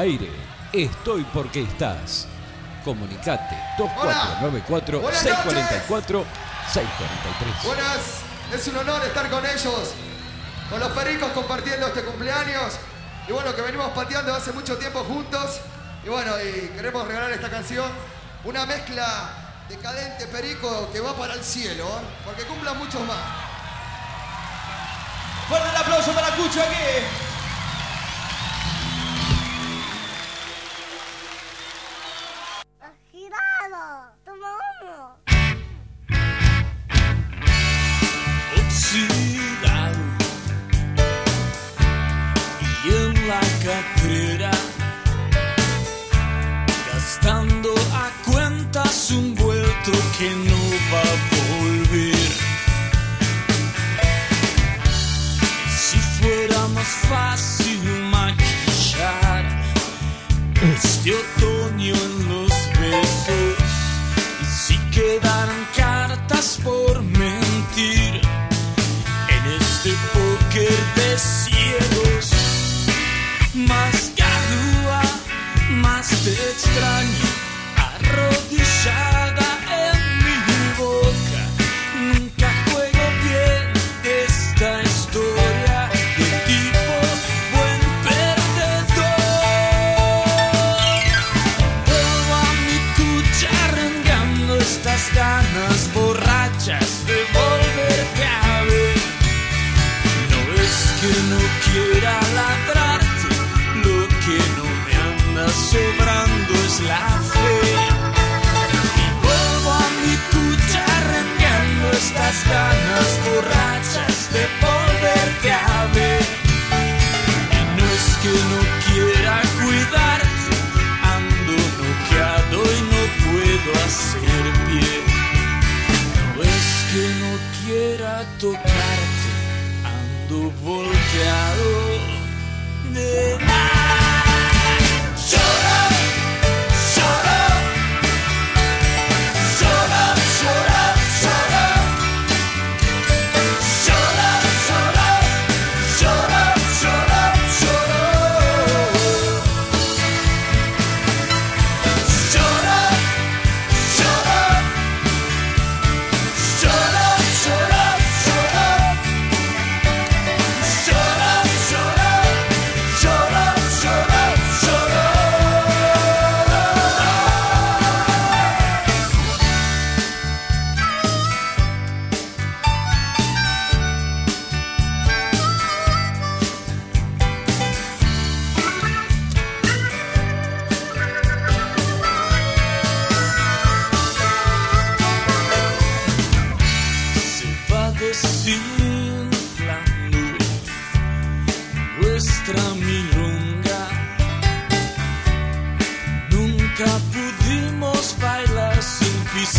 aire. Estoy porque estás. Comunicate 2494-644-643. Buenas, es un honor estar con ellos, con los pericos compartiendo este cumpleaños. Y bueno, que venimos pateando hace mucho tiempo juntos. Y bueno, y queremos regalar esta canción, una mezcla decadente perico que va para el cielo, ¿eh? porque cumplan muchos más. Fuerte el aplauso para Cucho aquí.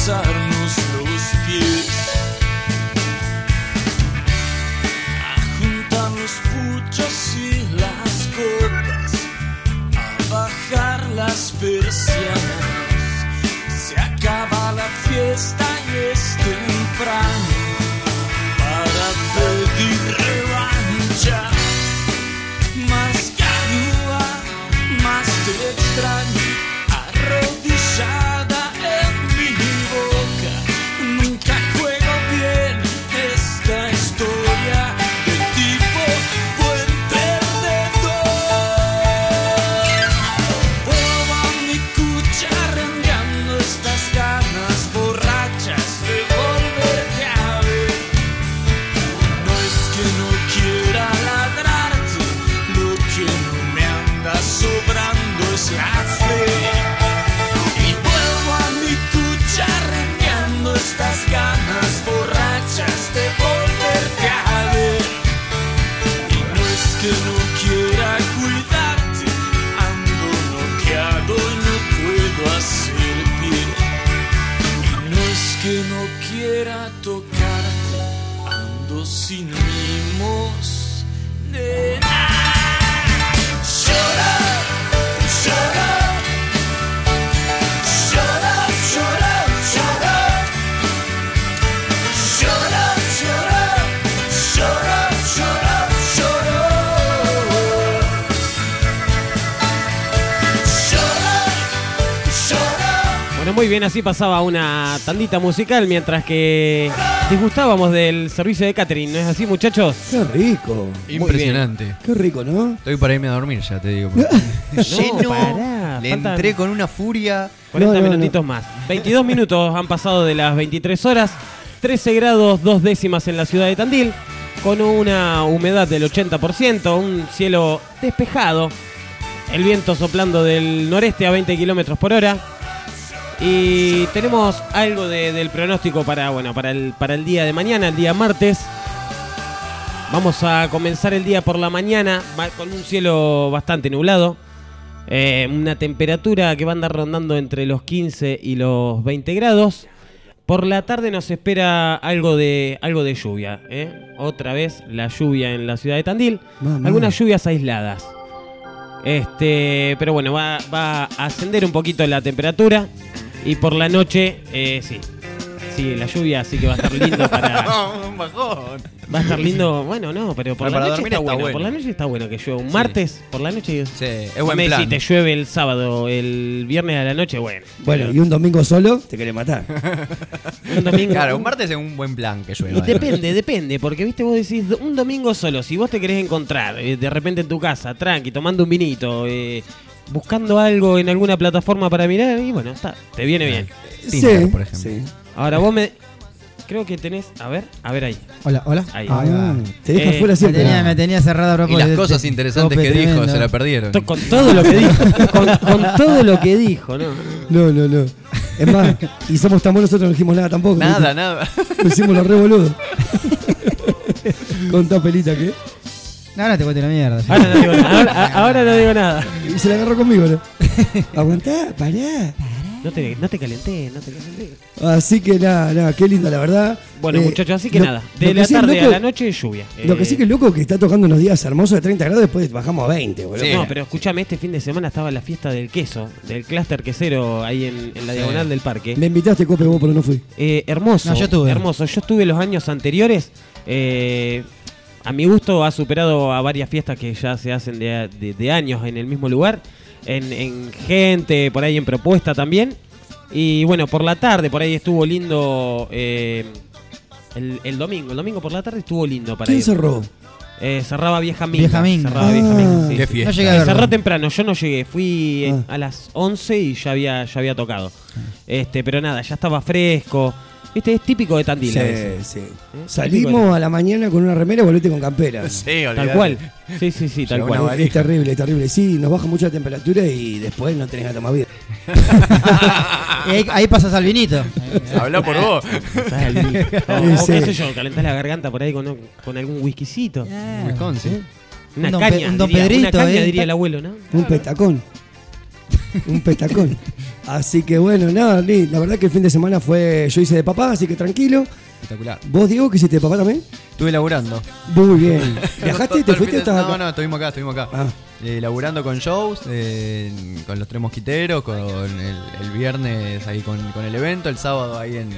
sun. Bien, así pasaba una tandita musical mientras que disgustábamos del servicio de catering, ¿no es así, muchachos? Qué rico. Impresionante. Qué rico, ¿no? Estoy para irme a dormir ya, te digo. Lleno, pará, le faltan- entré con una furia. 40 No, no, minutitos más. 22 minutos han pasado de las 23 horas. 13 grados, dos décimas en la ciudad de Tandil. Con una humedad del 80%. Un cielo despejado. El viento soplando del noreste a 20 kilómetros por hora. Y tenemos algo de- del pronóstico para, bueno, para, el, para el día de mañana, el día martes. Vamos a comenzar el día por la mañana con un cielo bastante nublado. Eh, una temperatura que va a andar rondando entre los 15 y los 20 grados. Por la tarde nos espera algo de algo de lluvia, ¿eh? Otra vez la lluvia en la ciudad de Tandil. Mamá. Algunas lluvias aisladas. Este, pero bueno, va, va a ascender un poquito la temperatura. Y por la noche, eh, sí. Sí, la lluvia sí que va a estar lindo para. un bajón. Va a estar lindo, bueno, no, pero por la para noche dormir está, está bueno. bueno. Por la noche está bueno que llueva. Un Sí. martes, por la noche. Sí, es buen me plan. Si te llueve el sábado, el viernes a la noche, bueno. Bueno, Pero- y un domingo solo te querés matar. un domingo. Claro, un martes es un buen plan que llueva. Y depende, depende, porque viste, vos decís un domingo solo, si vos te querés encontrar eh, de repente en tu casa, tranqui, tomando un vinito, eh, buscando algo en alguna plataforma para mirar, y bueno, está, te viene bien. Tinder, Sí, por ejemplo. sí. Ahora vos me. Creo que tenés. A ver, a ver ahí. Hola, hola. Ahí. Ahí va. Te deja Eh, fuera Me siempre. tenía, me tenía cerrado a Y las cosas interesantes que dijo se la perdieron. To- Con todo lo que dijo. Con, con todo lo que dijo, ¿no? No, no, no. Es más, y somos tan buenos nosotros no dijimos nada tampoco. Nada, nada. Lo hicimos los re boludos. Con pelita que. No te cuento la mierda. Ahora no digo nada. Ahora, ahora no digo nada. Y se la agarró conmigo, ¿no? Aguantá, pará. No te, no te calenté, no te calenté. Así que nada, nada, qué linda la verdad. Bueno, Eh, muchachos, así que lo- nada. lo De que la sí es tarde loco- a la noche, lluvia. Lo que Eh, sí que es loco es que está tocando unos días hermosos de 30 grados, después bajamos a 20, boludo. No, pero escúchame, este fin de semana estaba la fiesta del queso, del clúster quesero ahí en, en la diagonal del parque. Me invitaste, Cope, vos, pero no fui. Eh, hermoso. No, yo estuve. Hermoso. Yo estuve los años anteriores. eh, a mi gusto ha superado a varias fiestas que ya se hacen de, de- de años en el mismo lugar. En, en gente, por ahí en propuesta también. Y bueno, por la tarde, por ahí estuvo lindo. eh, el, el domingo, el domingo por la tarde estuvo lindo para ¿Quién ir. cerró? Eh, cerraba Vieja Minga. Vieja Minga. Cerraba Vieja Minga, sí. Qué fiesta. No llegué a Eh, cerró temprano, yo no llegué, fui eh, Ah. a las 11 y ya había, ya había tocado. Este, pero nada, ya estaba fresco. Viste, es típico de Tandil. a veces. Sí, de Salimos a la mañana con una remera y volvete con campera. Sí, Tal olvidate. cual. Sí, sí, sí, tal Llegó cual. Es terrible, es terrible. Sí, nos baja mucho la temperatura y después no tenés nada más vida. Y ahí, ahí pasas al vinito. Habla por vos. O, qué sé yo, calentás la garganta por ahí con, con algún whiskycito. Wisconsin. Una Un don caña, un don diría, Pedrito, una caña eh. diría el abuelo, ¿no? Un petacón. Un petacón. Así que bueno, nada, la verdad que el fin de semana fue. Yo hice de papá, así que tranquilo. Espectacular. ¿Vos, Diego, que hiciste papá también? Estuve laburando. Muy bien. ¿Viajaste? ¿Te fuiste o estás No, acá? no, estuvimos acá, estuvimos acá. Ah, Eh, laburando con shows, eh, con los tres mosquiteros, con el, el viernes ahí con, con el evento, el sábado ahí en,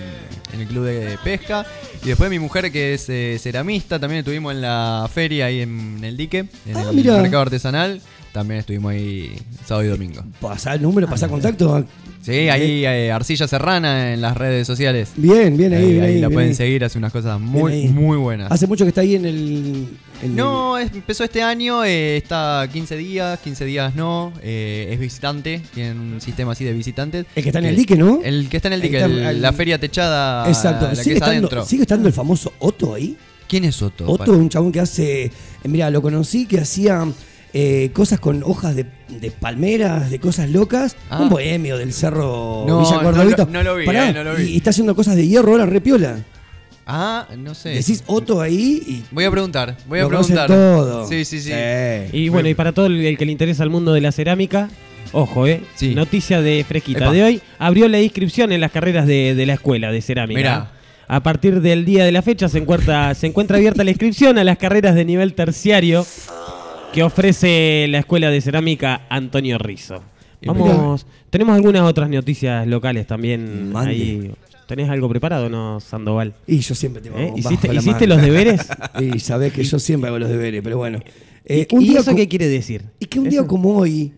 en el club de pesca. Y después mi mujer que es eh, ceramista, también estuvimos en la feria ahí en el dique, en Ah, el mercado artesanal. También estuvimos ahí sábado y domingo. pasá el número, pasá contacto. Sí, ahí eh, Arcilla Serrana en las redes sociales. Bien, bien ahí, Ahí, bien ahí ahí, la bien pueden ahí. seguir, hace unas cosas muy, muy buenas. Hace mucho que está ahí en el. en No, es- empezó este año, eh, está 15 días, 15 días no, eh, es visitante, tiene un sistema así de visitantes. El que está en el dique, ¿no? El que está en el dique, Está el- la feria techada, Exacto. la ¿Sigue que es estando, adentro. ¿Sigue estando el famoso Otto ahí? ¿Quién es Otto? Otto, un chabón que hace. eh, Mira, lo conocí que hacía eh, cosas con hojas de, de palmeras, de cosas locas. Ah. Un bohemio del cerro No, Villa no Cordovito. lo- no lo vi, Pará, eh, no lo vi. Y, y está haciendo cosas de hierro ahora, repiola. Ah, no sé. Decís Otto ahí y. Voy a preguntar, voy a preguntar. todo. Sí, sí, sí. Y bueno, y para todo el, el que le interesa el mundo de la cerámica, ojo, ¿eh? Sí. Noticia de fresquita Epa. de hoy. Abrió la inscripción en las carreras de, de la escuela de cerámica. Mirá. A partir del día de la fecha se encuentra, se encuentra abierta la inscripción a las carreras de nivel terciario que ofrece la escuela de cerámica Antonio Rizzo. Vamos, tenemos algunas otras noticias locales también Mande. ahí. ¿Tenés algo preparado, no, Sandoval? Y yo siempre tengo. ¿Eh? bajo ¿Hiciste, la ¿hiciste los deberes? Y sabés que yo siempre hago los deberes, pero bueno. Eh, ¿Y, un y día eso qué quiere decir? Y que un día como hoy,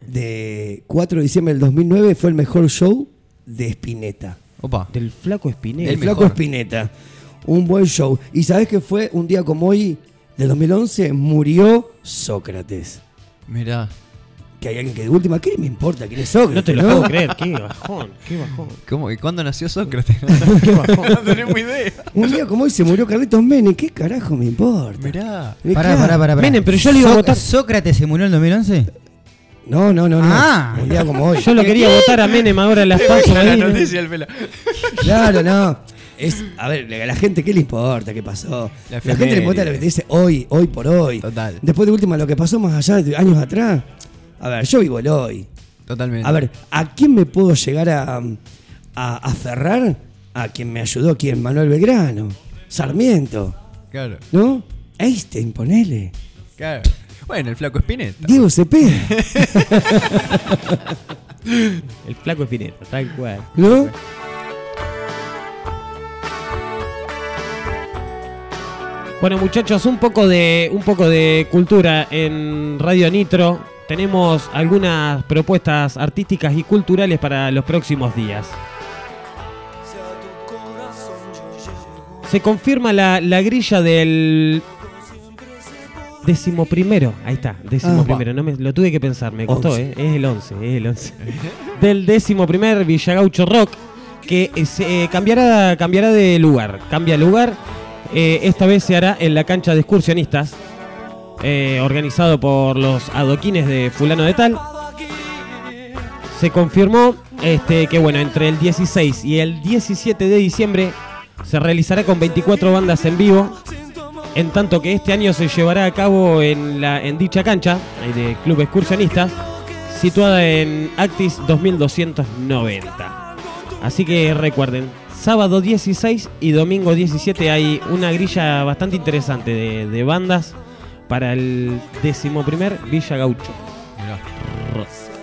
de 4 de diciembre del 2009, fue el mejor show de Spinetta. Opa. Del flaco Espinel. El, flaco Spinetta. Un buen show. Y sabés que fue un día como hoy, del 2011, murió Sócrates. Mirá. Que hay alguien que de última, ¿qué me importa quién es Sócrates? No te lo no? puedo creer, qué bajón, qué bajón. ¿Cómo? ¿Y cuándo nació Sócrates? Qué bajón. no tenemos idea. Un día como hoy se murió Carlitos Menem, ¿qué carajo me importa? Mirá. Pará, claro. pará, pará. pará. Menem, pero yo le iba a votar. ¿Sócrates se murió en el 2011? No, no, no, no. Ah. Un día como hoy. Yo lo quería votar a Menem ahora en las pasos. la noticia del pela. Claro, no. Es, a ver, a la gente, ¿qué le importa? ¿Qué pasó? La La, gente le importa lo que te dice hoy, hoy por hoy. Total. Después de última, lo que pasó más allá de años atrás. A ver, yo vivo el hoy. Totalmente. A ver, ¿a quién me puedo llegar a, a aferrar a quien me ayudó, quien Manuel Belgrano, Sarmiento, Claro, ¿no? Einstein, ponele. claro. Bueno, el flaco Spinetta. Diego Cepeda, El flaco Espineta, tal cual. ¿no? Bueno, muchachos, un poco de un poco de cultura en Radio Nitro. Tenemos algunas propuestas artísticas y culturales para los próximos días. Se confirma la, la grilla del décimo primero. Ahí está, décimo Ah, primero. No me, lo tuve que pensar, me costó, Once. ¿eh? Es el 11, es el 11. del décimo primer Villagaucho Rock, que se, eh, cambiará, cambiará de lugar. Cambia de lugar. Eh, esta vez se hará en la cancha de excursionistas, eh, organizado por los adoquines de Fulano de Tal. Se confirmó este, que bueno, entre el 16 y el 17 de diciembre se realizará con 24 bandas en vivo. En tanto que este año se llevará a cabo en, la, en dicha cancha de Club Excursionistas, situada en Actis 2290. Así que recuerden, sábado 16 y domingo 17 hay una grilla bastante interesante de, de bandas para el decimoprimer Villa Gaucho.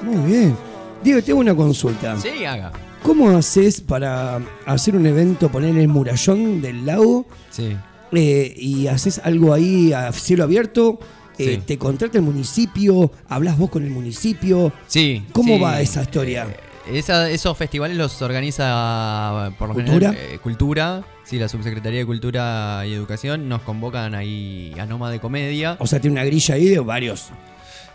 Muy bien. Diego, tengo una consulta. Sí, haga. ¿Cómo haces para hacer un evento, poner el murallón del lago Sí. eh, y haces algo ahí a cielo abierto? Eh, Sí. ¿Te contrata el municipio? ¿Hablas vos con el municipio? Sí. ¿Cómo sí. va esa historia? Esa- esos festivales los organiza por lo ¿Cultura? general eh, Cultura. Sí, la Subsecretaría de Cultura y Educación nos convocan ahí a Noma de Comedia. O sea, tiene una grilla ahí de varios.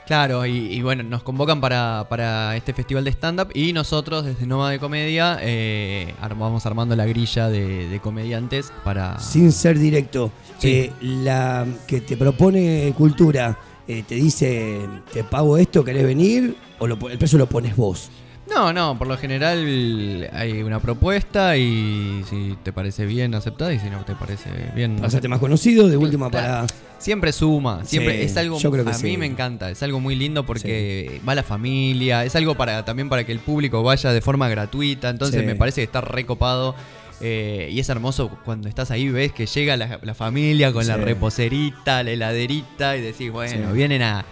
Claro, y, y bueno, nos convocan para, para este festival de stand-up y nosotros desde Noma de Comedia eh, vamos armando la grilla de, de comediantes para... Sin ser directo. Sí. Eh, la que te propone cultura eh, te dice, te pago esto, ¿querés venir? ¿O lo el precio lo pones vos? No, no, por lo general hay una propuesta y si te parece bien aceptada y si no te parece bien... Hacerte más conocido, de última para... Siempre suma, siempre Sí, es algo yo creo que a sí. mí me encanta, es algo muy lindo porque va la familia, es algo para también para que el público vaya de forma gratuita, entonces me parece que está recopado eh, y es hermoso cuando estás ahí ves que llega la, la familia con la reposerita, la heladerita y decís, bueno, vienen a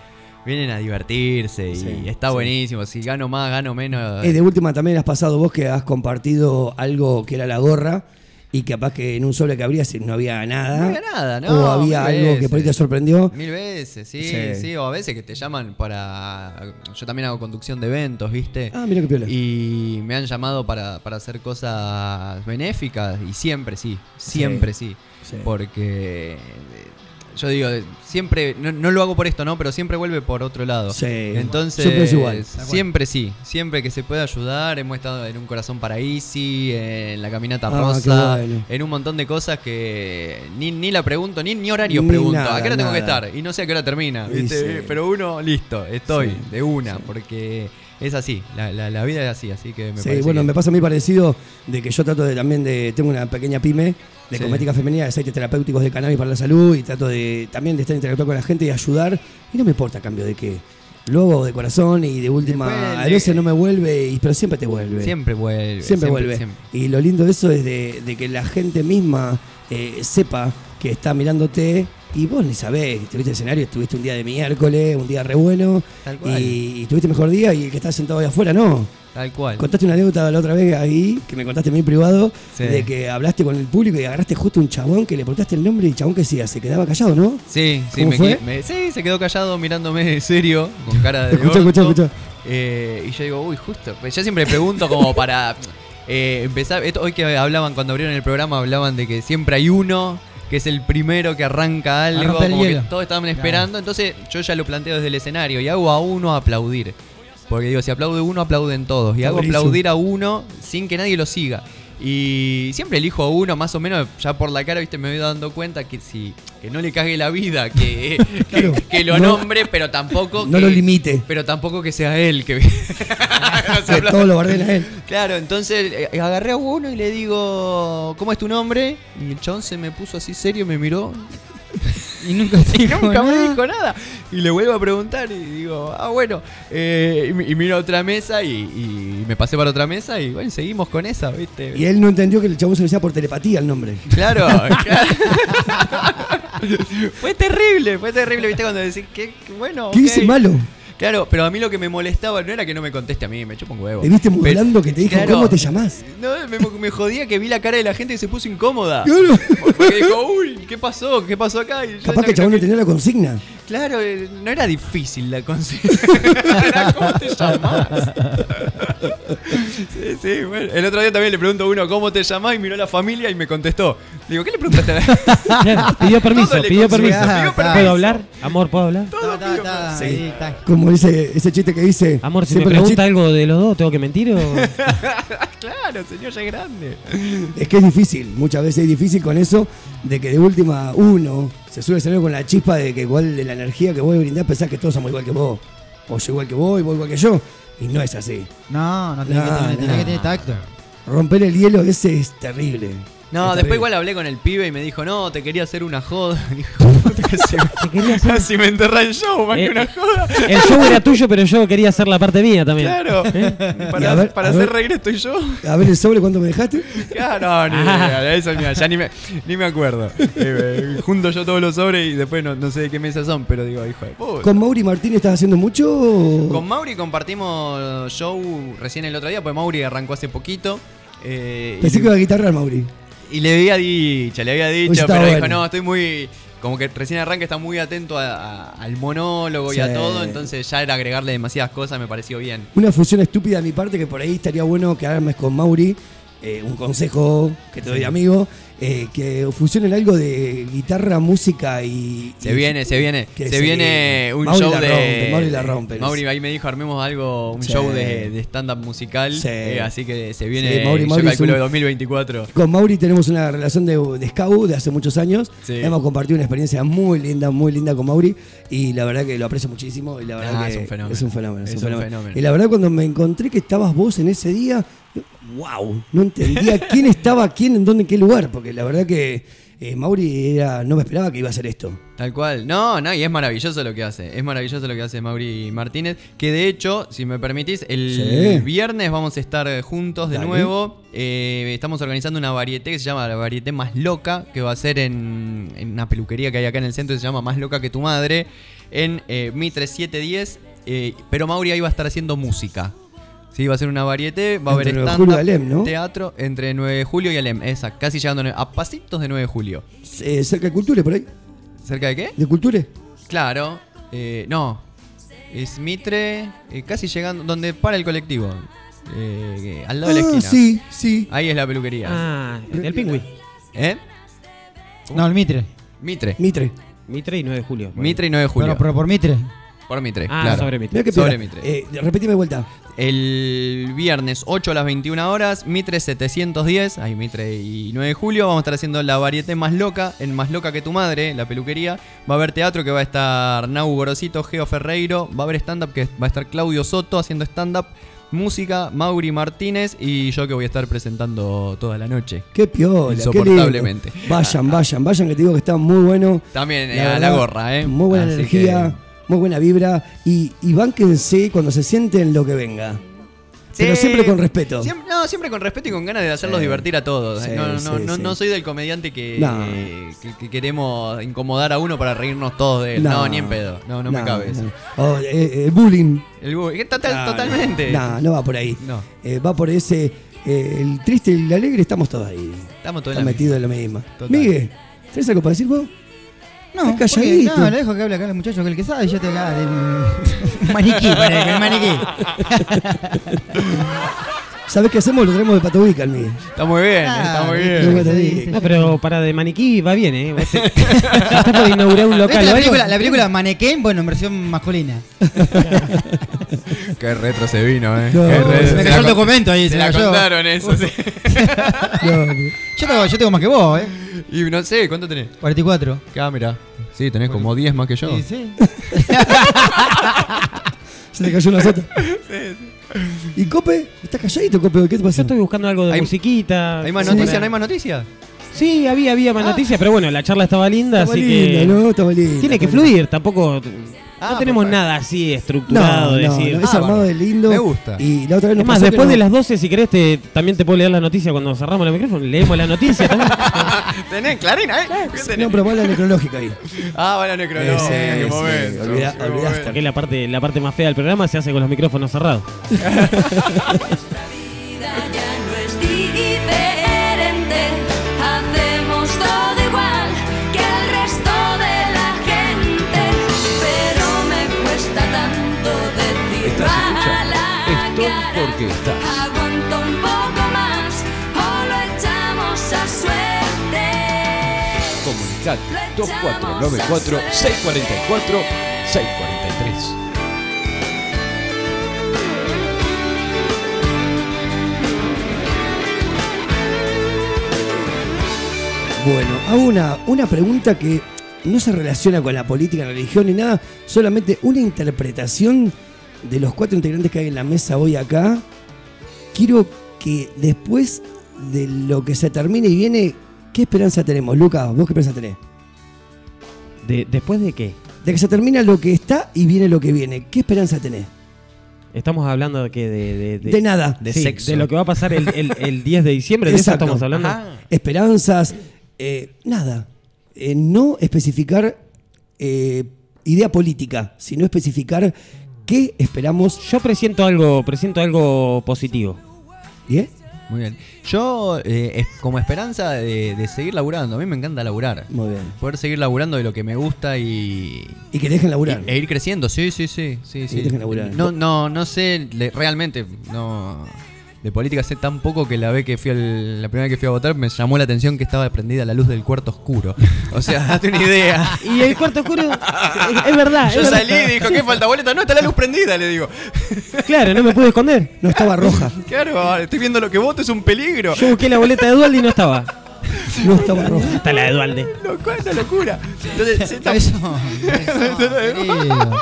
vienen a divertirse y Sí, está sí. buenísimo, si gano más, gano menos. Eh, de última también has pasado vos que has compartido algo que era la gorra y capaz que en un sobre que abrías no había nada. No había nada, ¿no? O había algo que por ahí te sorprendió. Mil veces, sí, Sí. sí, o a veces que te llaman para... Yo también hago conducción de eventos, ¿viste? Ah, mira qué piola. Y me han llamado para, para hacer cosas benéficas y siempre sí, siempre sí. Sí. Porque yo digo, siempre, no, no lo hago por esto, ¿no? Pero siempre vuelve por otro lado. Sí. Entonces, Siempre es igual. siempre sí, siempre que se pueda ayudar. Hemos estado en un corazón para Easy, en la caminata Ah, rosa, bueno. en un montón de cosas que ni, ni la pregunto, ni, ni horarios Ni pregunto. nada, ¿A qué hora tengo que estar? Y no sé a qué hora termina. ¿viste? sí. Pero uno, listo, estoy, Sí, de una, porque es así, la, la- la vida es así, así que me Sí, parece bueno, que- me pasa mí parecido de que yo trato de también de. Tengo una pequeña pyme de Sí. cosmética femenina, de aceites terapéuticos de cannabis para la salud y trato de también de estar interactuando con la gente y ayudar. Y no me importa a cambio de qué. Lo hago de corazón y de última. Después a veces no me vuelve, y- pero siempre te vuelve. Siempre vuelve. Siempre, vuelve. siempre. Y lo lindo de eso es de, de que la gente misma eh, sepa que está mirándote y vos ni sabés. Estuviste en escenario, estuviste un día de miércoles, un día re bueno. Tal cual. Y, y tuviste mejor día y el que está sentado ahí afuera, no. Tal cual. Contaste una anécdota la otra vez ahí, que me contaste en mi privado, Sí. de que hablaste con el público y agarraste justo un chabón que le preguntaste el nombre y el chabón que decía, se quedaba callado, ¿no? Sí, sí, ¿Cómo me, fue? me- sí, se quedó callado mirándome serio, con cara de. Escucha, escucha, orto. escucha. Eh, y yo digo, uy, justo. Pues yo siempre pregunto como para eh, empezar. esto- hoy que hablaban, cuando abrieron el programa, hablaban de que siempre hay uno que es el primero que arranca algo. el Como que hielo. todos estaban esperando. Entonces yo ya lo planteo desde el escenario y hago a uno aplaudir. Porque digo, si aplaude uno, aplauden todos. Y Está hago buenísimo. aplaudir a uno sin que nadie lo siga. Y siempre elijo a uno, más o menos, ya por la cara, viste, me voy dando cuenta que si que no le cague la vida, que, que, que lo No- nombre, pero tampoco no que- lo limite. Pero tampoco que sea él que Que todo lo a él. Claro, entonces eh, agarré a uno y le digo, ¿cómo es tu nombre? Y el chabón se me puso así serio, me miró. Y nunca, nunca me dijo nada. Y le vuelvo a preguntar y digo, ah, bueno. eh, y, mi- y miro a otra mesa y, y me pasé para otra mesa y bueno, seguimos con esa, ¿viste? Y él no entendió que el chabón se le decía por telepatía el nombre. Claro, claro. fue terrible, fue terrible, ¿viste? Cuando decís, que bueno. ¿Qué ok. hice malo? Claro, pero a mí lo que me molestaba no era que no me conteste a mí, me chupa un huevo. Te viste Pero- modulando que te dijo, claro, ¿cómo te llamás? No, me, me jodía que vi la cara de la gente y se puso incómoda. Claro. Porque dijo, uy, ¿qué pasó? ¿Qué pasó acá? Y Capaz que el chabón no tenía la consigna. Claro, eh, no era difícil la consigna. era cómo te llamás. sí, sí, bueno. El otro día también le pregunto a uno cómo te llamás y miró a la familia y me contestó. Digo, ¿qué le preguntaste a la Claro, pidió permiso, Todo pidió permiso. pidió ¿Puedo hablar? Amor, ¿puedo hablar? Sí. Como dice ese chiste que dice. Amor, si me pregunta algo de los dos, ¿tengo que mentir o...? Claro, señor, ya es grande. Es que es difícil, muchas veces es difícil con eso, de que de última uno se suele salir con la chispa de que igual de la energía que vos brindás pensás que todos somos igual que vos. O yo igual que vos vos igual que yo. Y no es así. No, no tiene que tener, no. que tener tacto. Romper el hielo ese es terrible. No, Es después terrible. igual hablé con el pibe y me dijo, no, te quería hacer una joda. Casi, me enterré el show, más Eh, que una joda. El show era tuyo, pero yo quería hacer la parte mía también. Claro. ¿Eh? Para, ver, hacer ver. reír estoy yo. A ver el sobre, ¿cuánto me dejaste? Claro, no, ni Ah. idea, eso mira, ya ni me, ni me acuerdo. Eh, eh, junto yo todos los sobres y después no, no sé de qué mesa son, pero digo, hijo de puta. ¿Con Mauri Martínez estás haciendo mucho? o- Con Mauri compartimos show recién el otro día, porque Mauri arrancó hace poquito. eh, Pensé y, que iba a guitarrar Mauri. Y le había dicho, le había dicho, está pero dijo, no, estoy muy. Como que recién arranca, está muy atento a- a- al monólogo y a todo, entonces ya era agregarle demasiadas cosas, me pareció bien. Una fusión estúpida de mi parte que por ahí estaría bueno que armes con Mauri. eh, un consejo que te doy amigo. Eh, que fusionen algo de guitarra, música y. Se y- viene, se viene, se viene un Mauri show la de. rompe, Mauri la rompe. Mauri ahí me dijo, armemos algo, un Sí. show de, de stand-up musical. Sí. eh, así que se viene, Sí, Mauri- yo Mauri calculo, un- de 2024. Con Mauri tenemos una relación de, de scout de hace muchos años. Sí. Hemos compartido una experiencia muy linda, muy linda con Mauri. Y la verdad que lo aprecio muchísimo. Y la verdad Ah, que es un fenómeno. Es un fenómeno. es Es un fenómeno. Y la verdad, cuando me encontré que estabas vos en ese día, wow, no entendía quién estaba, quién, en dónde, en qué lugar. Porque la verdad que eh, Mauri era, no me esperaba que iba a hacer esto. Tal cual. No, no, y es maravilloso lo que hace. Es maravilloso lo que hace Mauri Martínez. Que de hecho, si me permitís, el Sí. viernes vamos a estar juntos de Dale. nuevo. Eh, estamos organizando una varieté que se llama la varieté más loca, que va a ser en, en una peluquería que hay acá en el centro, que se llama Más Loca que tu madre, en eh, Mitre 710. eh, pero Mauri ahí va a estar haciendo música. Sí, va a ser una varieté, va a haber Entre 9 de stand ¿no? teatro entre 9 de julio y Alem, exacto, casi llegando a pasitos de 9 de julio. Eh, cerca de Culture, por ahí. ¿Cerca de qué? ¿De Culture? Claro, eh, no. Es Mitre, eh, casi llegando, donde para el colectivo. Eh, al lado de la Ah, esquina. sí, sí. Ahí es la peluquería. Ah, el pingüí. ¿Eh? No, el Mitre. Mitre. Mitre. Mitre y 9 de julio. Mitre y 9 de julio. Pero, pero por Mitre. Por Mitre, Ah, claro. sobre Mitre. Mirá qué Sobre piola. Mitre. Eh, repetime de vuelta. El viernes 8 a las 21 horas, Mitre 710, ahí Mitre y 9 de julio, vamos a estar haciendo la varieté más loca, en Más Loca que tu madre, la peluquería. Va a haber teatro que va a estar Nau Gorosito, Geo Ferreiro, va a haber stand-up que va a estar Claudio Soto haciendo stand-up, música, Mauri Martínez y yo que voy a estar presentando toda la noche. Qué piola. qué Insoportablemente. lindo. Vayan, vayan, vayan, que te digo que está muy bueno. También eh, La a la gorra, ¿eh? Muy buena Así energía, muy buena vibra. Y, y bánquense cuando se sienten lo que venga. Pero siempre con respeto. Siempre, no, siempre con respeto y con ganas de hacerlos Sí. divertir a todos. Sí, no, no, no, no soy del comediante que, No. que, que queremos incomodar a uno para reírnos todos de él. No, ni en pedo. No, no, me cabe eso. Oh, eh, eh, bullying. El bu- que total- No, totalmente. No, no va por ahí. No. Eh, va por ese. eh, el triste y el alegre, estamos todos ahí. Estamos todos la metidos en la misma. Total. Miguel, ¿tenés algo para decir vos? No, porque- calladito. no, le dejo que hable acá el muchacho que el que sabe yo te acá del maniquí, parece, el maniquí. ¿Sabés qué hacemos? Lo traemos de Patovica al Miguel. Está muy bien, Ah, está muy bien. viste, viste. No, pero para de maniquí va bien, ¿eh? Te- está por inaugurar un ¿Viste local la algo. película, la película Mannequin? Bueno, en versión masculina. Qué retro se vino, eh. No, Qué retro. se me cayó el documento ahí, Se se la la contaron eso, sí. No, no. Yo tengo, yo tengo más que vos, ¿eh? Y no sé, ¿cuánto tenés? 44. Ah, mira. Sí, tenés como 10 más que yo. Sí, sí. Se le cayó una sota. ¿Y Cope? ¿Estás calladito, Cope? ¿Qué te Yo pasó? estoy buscando algo de Hay- musiquita. ¿Hay más noticias? ¿No hay más noticias? Sí, había, había más noticias, pero bueno, la charla estaba linda, Estaba así linda, que. ¿no? Estaba linda, Tiene que fluir, tampoco. Ah, no tenemos perfecto. nada así estructurado. No, de no, decir. no, es Ah, armado bueno. de lindo. Me gusta. Y la otra vez nos Es más, pasó después no- de las 12, si querés, te, también te puedo leer la noticia cuando cerramos el micrófono. Leemos la noticia también. Tenés clarina, ¿eh? ¿Qué tenés? No, pero va la necrológica ahí. Ah, bueno, necrológica, Sí, qué sí, momento. qué la parte, la parte más fea del programa se hace con los micrófonos cerrados. Porque estás. Aguanto un poco más o lo echamos a suerte. Comunicate 2494 644 643. Bueno, hago una, una pregunta que no se relaciona con la política, la religión ni nada, solamente una interpretación de los cuatro integrantes que hay en la mesa hoy acá. Quiero que después de lo que se termine y viene, ¿qué esperanza tenemos? Lucas, ¿vos qué esperanza tenés? De- ¿Después de qué? De que se termina lo que está y viene lo que viene. ¿Qué esperanza tenés? Estamos hablando de que de, De nada. De, sexo. De lo que va a pasar el, el- el 10 de diciembre. ¿De eso Exacto. estamos hablando? Ajá. Esperanzas, eh, nada. Eh, no especificar eh, idea política, sino especificar qué esperamos. Yo presiento algo, presiento algo positivo. ¿Bien? Muy bien. Yo, eh, es- como esperanza de, de seguir laburando, a mí me encanta laburar. Muy bien. Poder seguir laburando de lo que me gusta y. Y que dejen laburar. y- e ir creciendo, sí, sí, sí. sí, sí. dejen laburar. No, no, no sé, le- realmente, no. De política sé tan poco que la vez que fui al- la primera vez que fui a votar me llamó la atención que estaba prendida la luz del cuarto oscuro. O sea, date una idea. Y el cuarto oscuro, es, es verdad. Yo es verdad. salí y dijo, ¿qué falta boleta? No, está la luz prendida, le digo. Claro, no me pude esconder. No estaba roja. Claro, estoy viendo lo que voto, es un peligro. Yo busqué la boleta de Dualde y no estaba. No estaba roja. Está la de Dualde. Loco, es una locura. Entonces, se está- Eso, querido.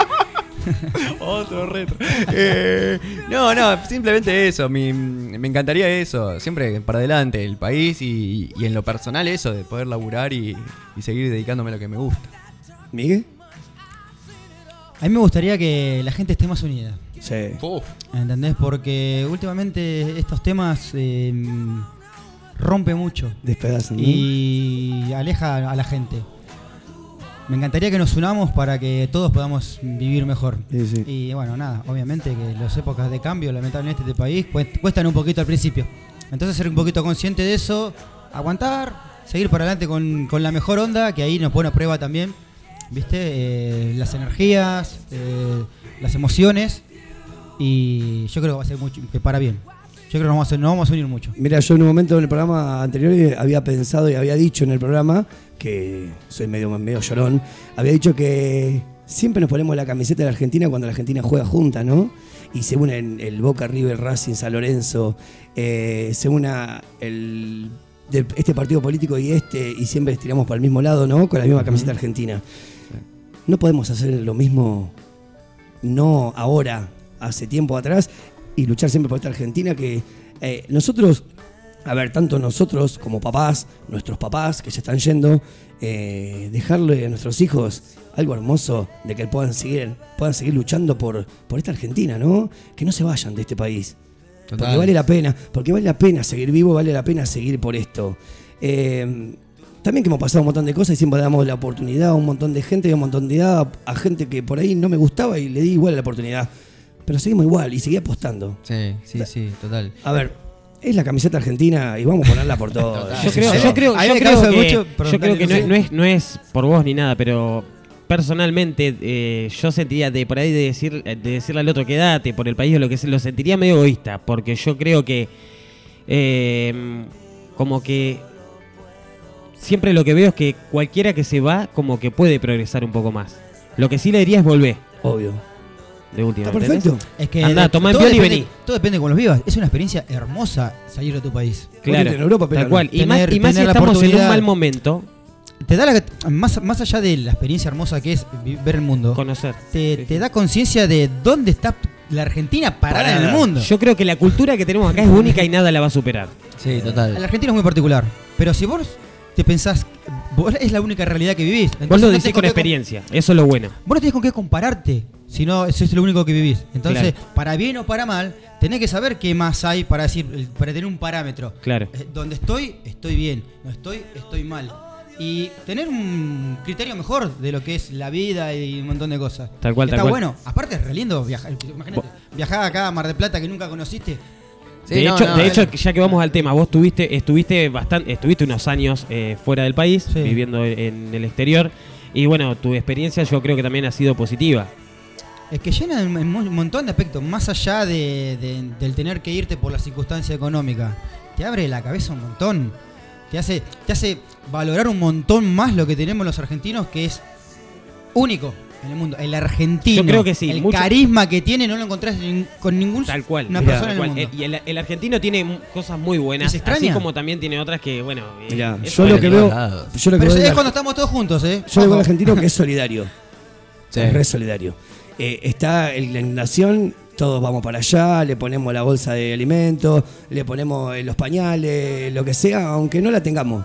Otro reto. Eh, no, no, simplemente eso. mi- me encantaría eso. Siempre para adelante, el país y, y en lo personal eso, de poder laburar y, y seguir dedicándome a lo que me gusta. ¿Miguel? A mí me gustaría que la gente esté más unida. Sí. ¿Entendés? Porque últimamente estos temas eh, rompe mucho Despedazan. ¿no? y aleja a la gente. Me encantaría que nos unamos para que todos podamos vivir mejor. Sí, sí. Y bueno, nada, obviamente que las épocas de cambio, lamentablemente, de este país cuest- cuestan un poquito al principio. Entonces ser un poquito consciente de eso, aguantar, seguir para adelante con, con la mejor onda, que ahí nos pone a prueba también, ¿viste? Eh, las energías, eh, las emociones. Y yo creo que va a ser mucho, que para bien. Yo creo que nos vamos a, nos vamos a unir mucho. Mira, yo en un momento en el programa anterior eh, había pensado y había dicho en el programa, que soy medio, medio llorón, había dicho que siempre nos ponemos la camiseta de la Argentina cuando la Argentina juega junta, ¿no? Y se unen el Boca River Racing San Lorenzo, eh, se una el, de este partido político y este, y siempre estiramos para el mismo lado, ¿no? Con la misma camiseta argentina. No podemos hacer lo mismo, no ahora, hace tiempo atrás, y luchar siempre por esta Argentina que eh, nosotros, a ver, tanto nosotros como papás, nuestros papás que ya están yendo, eh, dejarle a nuestros hijos algo hermoso de que puedan seguir, puedan seguir luchando por, por esta Argentina, ¿no? Que no se vayan de este país. Porque Total. vale la pena, porque vale la pena seguir vivo, vale la pena seguir por esto. Eh, también que hemos pasado un montón de cosas y siempre damos la oportunidad a un montón de gente y a un montón de edad, a gente que por ahí no me gustaba y le di igual la oportunidad. Pero seguimos igual y seguí apostando. Sí, sí, sí, total. A ver, es la camiseta argentina y vamos a ponerla por todo. Yo creo, yo creo, yo creo que, mucho- yo creo dale, que no, es- no es, no es por vos ni nada, pero personalmente eh, yo sentiría de por ahí de, decir, de decirle al otro quédate por el país o lo que sea, lo sentiría medio egoísta, porque yo creo que eh, como que siempre lo que veo es que cualquiera que se va como que puede progresar un poco más. Lo que sí le diría es volver. Obvio. De última. Está ¿entendés? perfecto. Es que tomá todo envión y depende- vení. Todo depende de cómo los vivas. Es una experiencia hermosa salir de tu país. Claro, en Europa, pero tal cual. Y Tener- más, y más si tener la estamos en un mal momento, Te da la, más, más allá de la experiencia hermosa que es ver el mundo, conocer. te, te da conciencia de dónde está la Argentina parada en el mundo. Yo creo que la cultura que tenemos acá es única y nada la va a superar. Sí, La total. Argentina es muy particular. Pero si vos te pensás, vos es la única realidad que vivís. Vos lo decís con experiencia, eso es lo bueno. Vos no tenés con qué compararte, si no, eso es lo único que vivís. Entonces, Claro. para bien o para mal, tenés que saber qué más hay para decir, para tener un parámetro. Claro. Eh, Donde estoy, estoy bien. No estoy, estoy mal. Y tener un criterio mejor de lo que es la vida y un montón de cosas. Tal cual, Está tal cual. bueno. Aparte es re lindo viajar. Imagínate, viajar acá a Mar del Plata que nunca conociste. de hecho, de hecho, ya que vamos al tema, vos tuviste, estuviste bastante, estuviste unos años eh, fuera del país, viviendo en el exterior, y bueno, tu experiencia yo creo que también ha sido positiva. Es que llena en en un montón de aspectos, más allá de, de- del tener que irte por la circunstancia económica. Te abre la cabeza un montón. Te hace, te hace valorar un montón más lo que tenemos los argentinos, que es único en el mundo. El argentino. Yo creo que sí, El mucho- carisma que tiene no lo encontrás en- con ningún Tal cual. una Mirá, persona tal en el cual. mundo. Y el, el argentino tiene cosas muy ¿Y buenas, extraña? así como también tiene otras que, bueno... eh, Mirá, yo lo es que veo, todos lados. yo lo que Pero veo es cuando estamos todos juntos, ¿eh? Yo veo al argentino que es solidario. Sí. Es re solidario. Eh, está en la inundación, todos vamos para allá, le ponemos la bolsa de alimentos, le ponemos eh, los pañales, lo que sea, aunque no la tengamos.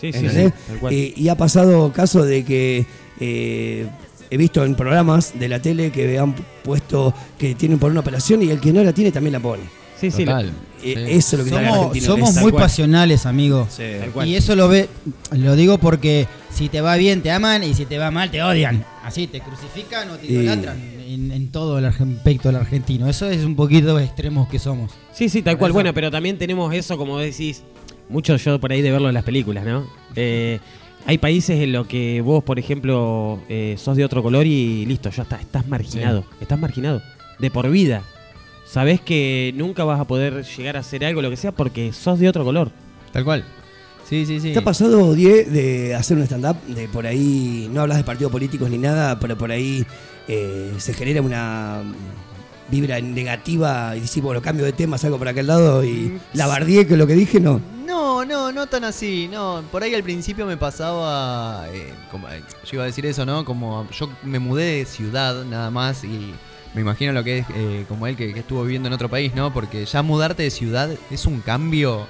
Sí, sí, sí. Eh, y ha pasado caso de que eh, he visto en programas de la tele que han puesto que tienen por una operación y el que no la tiene también la pone. Sí, sí, Total. Eh, Sí. Eso es lo que Somos, muy cual. pasionales, amigo. Sí. Tal cual. Y eso lo ve, lo digo porque si te va bien te aman y si te va mal te odian. Así te crucifican o te idolatran en, en todo el aspecto del argentino. Eso es un poquito extremos que somos. Sí, sí, tal cual. Eso. Bueno, pero también tenemos eso, como decís, mucho yo por ahí de verlo en las películas, ¿no? Eh, hay países en los que vos, por ejemplo, eh, sos de otro color y listo, ya está, estás marginado. Estás marginado. De por vida. Sabés que nunca vas a poder llegar a hacer algo, lo que sea, porque sos de otro color. Tal cual. Sí, sí, sí. ¿Te ha pasado, Die, de hacer un stand-up? De por ahí, no hablas de partidos políticos ni nada, pero por ahí eh, se genera una vibra negativa y decís, bueno, cambio de tema, salgo por aquel lado y la bardié que lo que dije, no. No, no, no tan así, no. Por ahí al principio me pasaba, eh, como, eh, yo iba a decir eso, ¿no? Como yo me mudé de ciudad nada más y me imagino lo que es eh, como él que, que estuvo viviendo en otro país, ¿no? Porque ya mudarte de ciudad es un cambio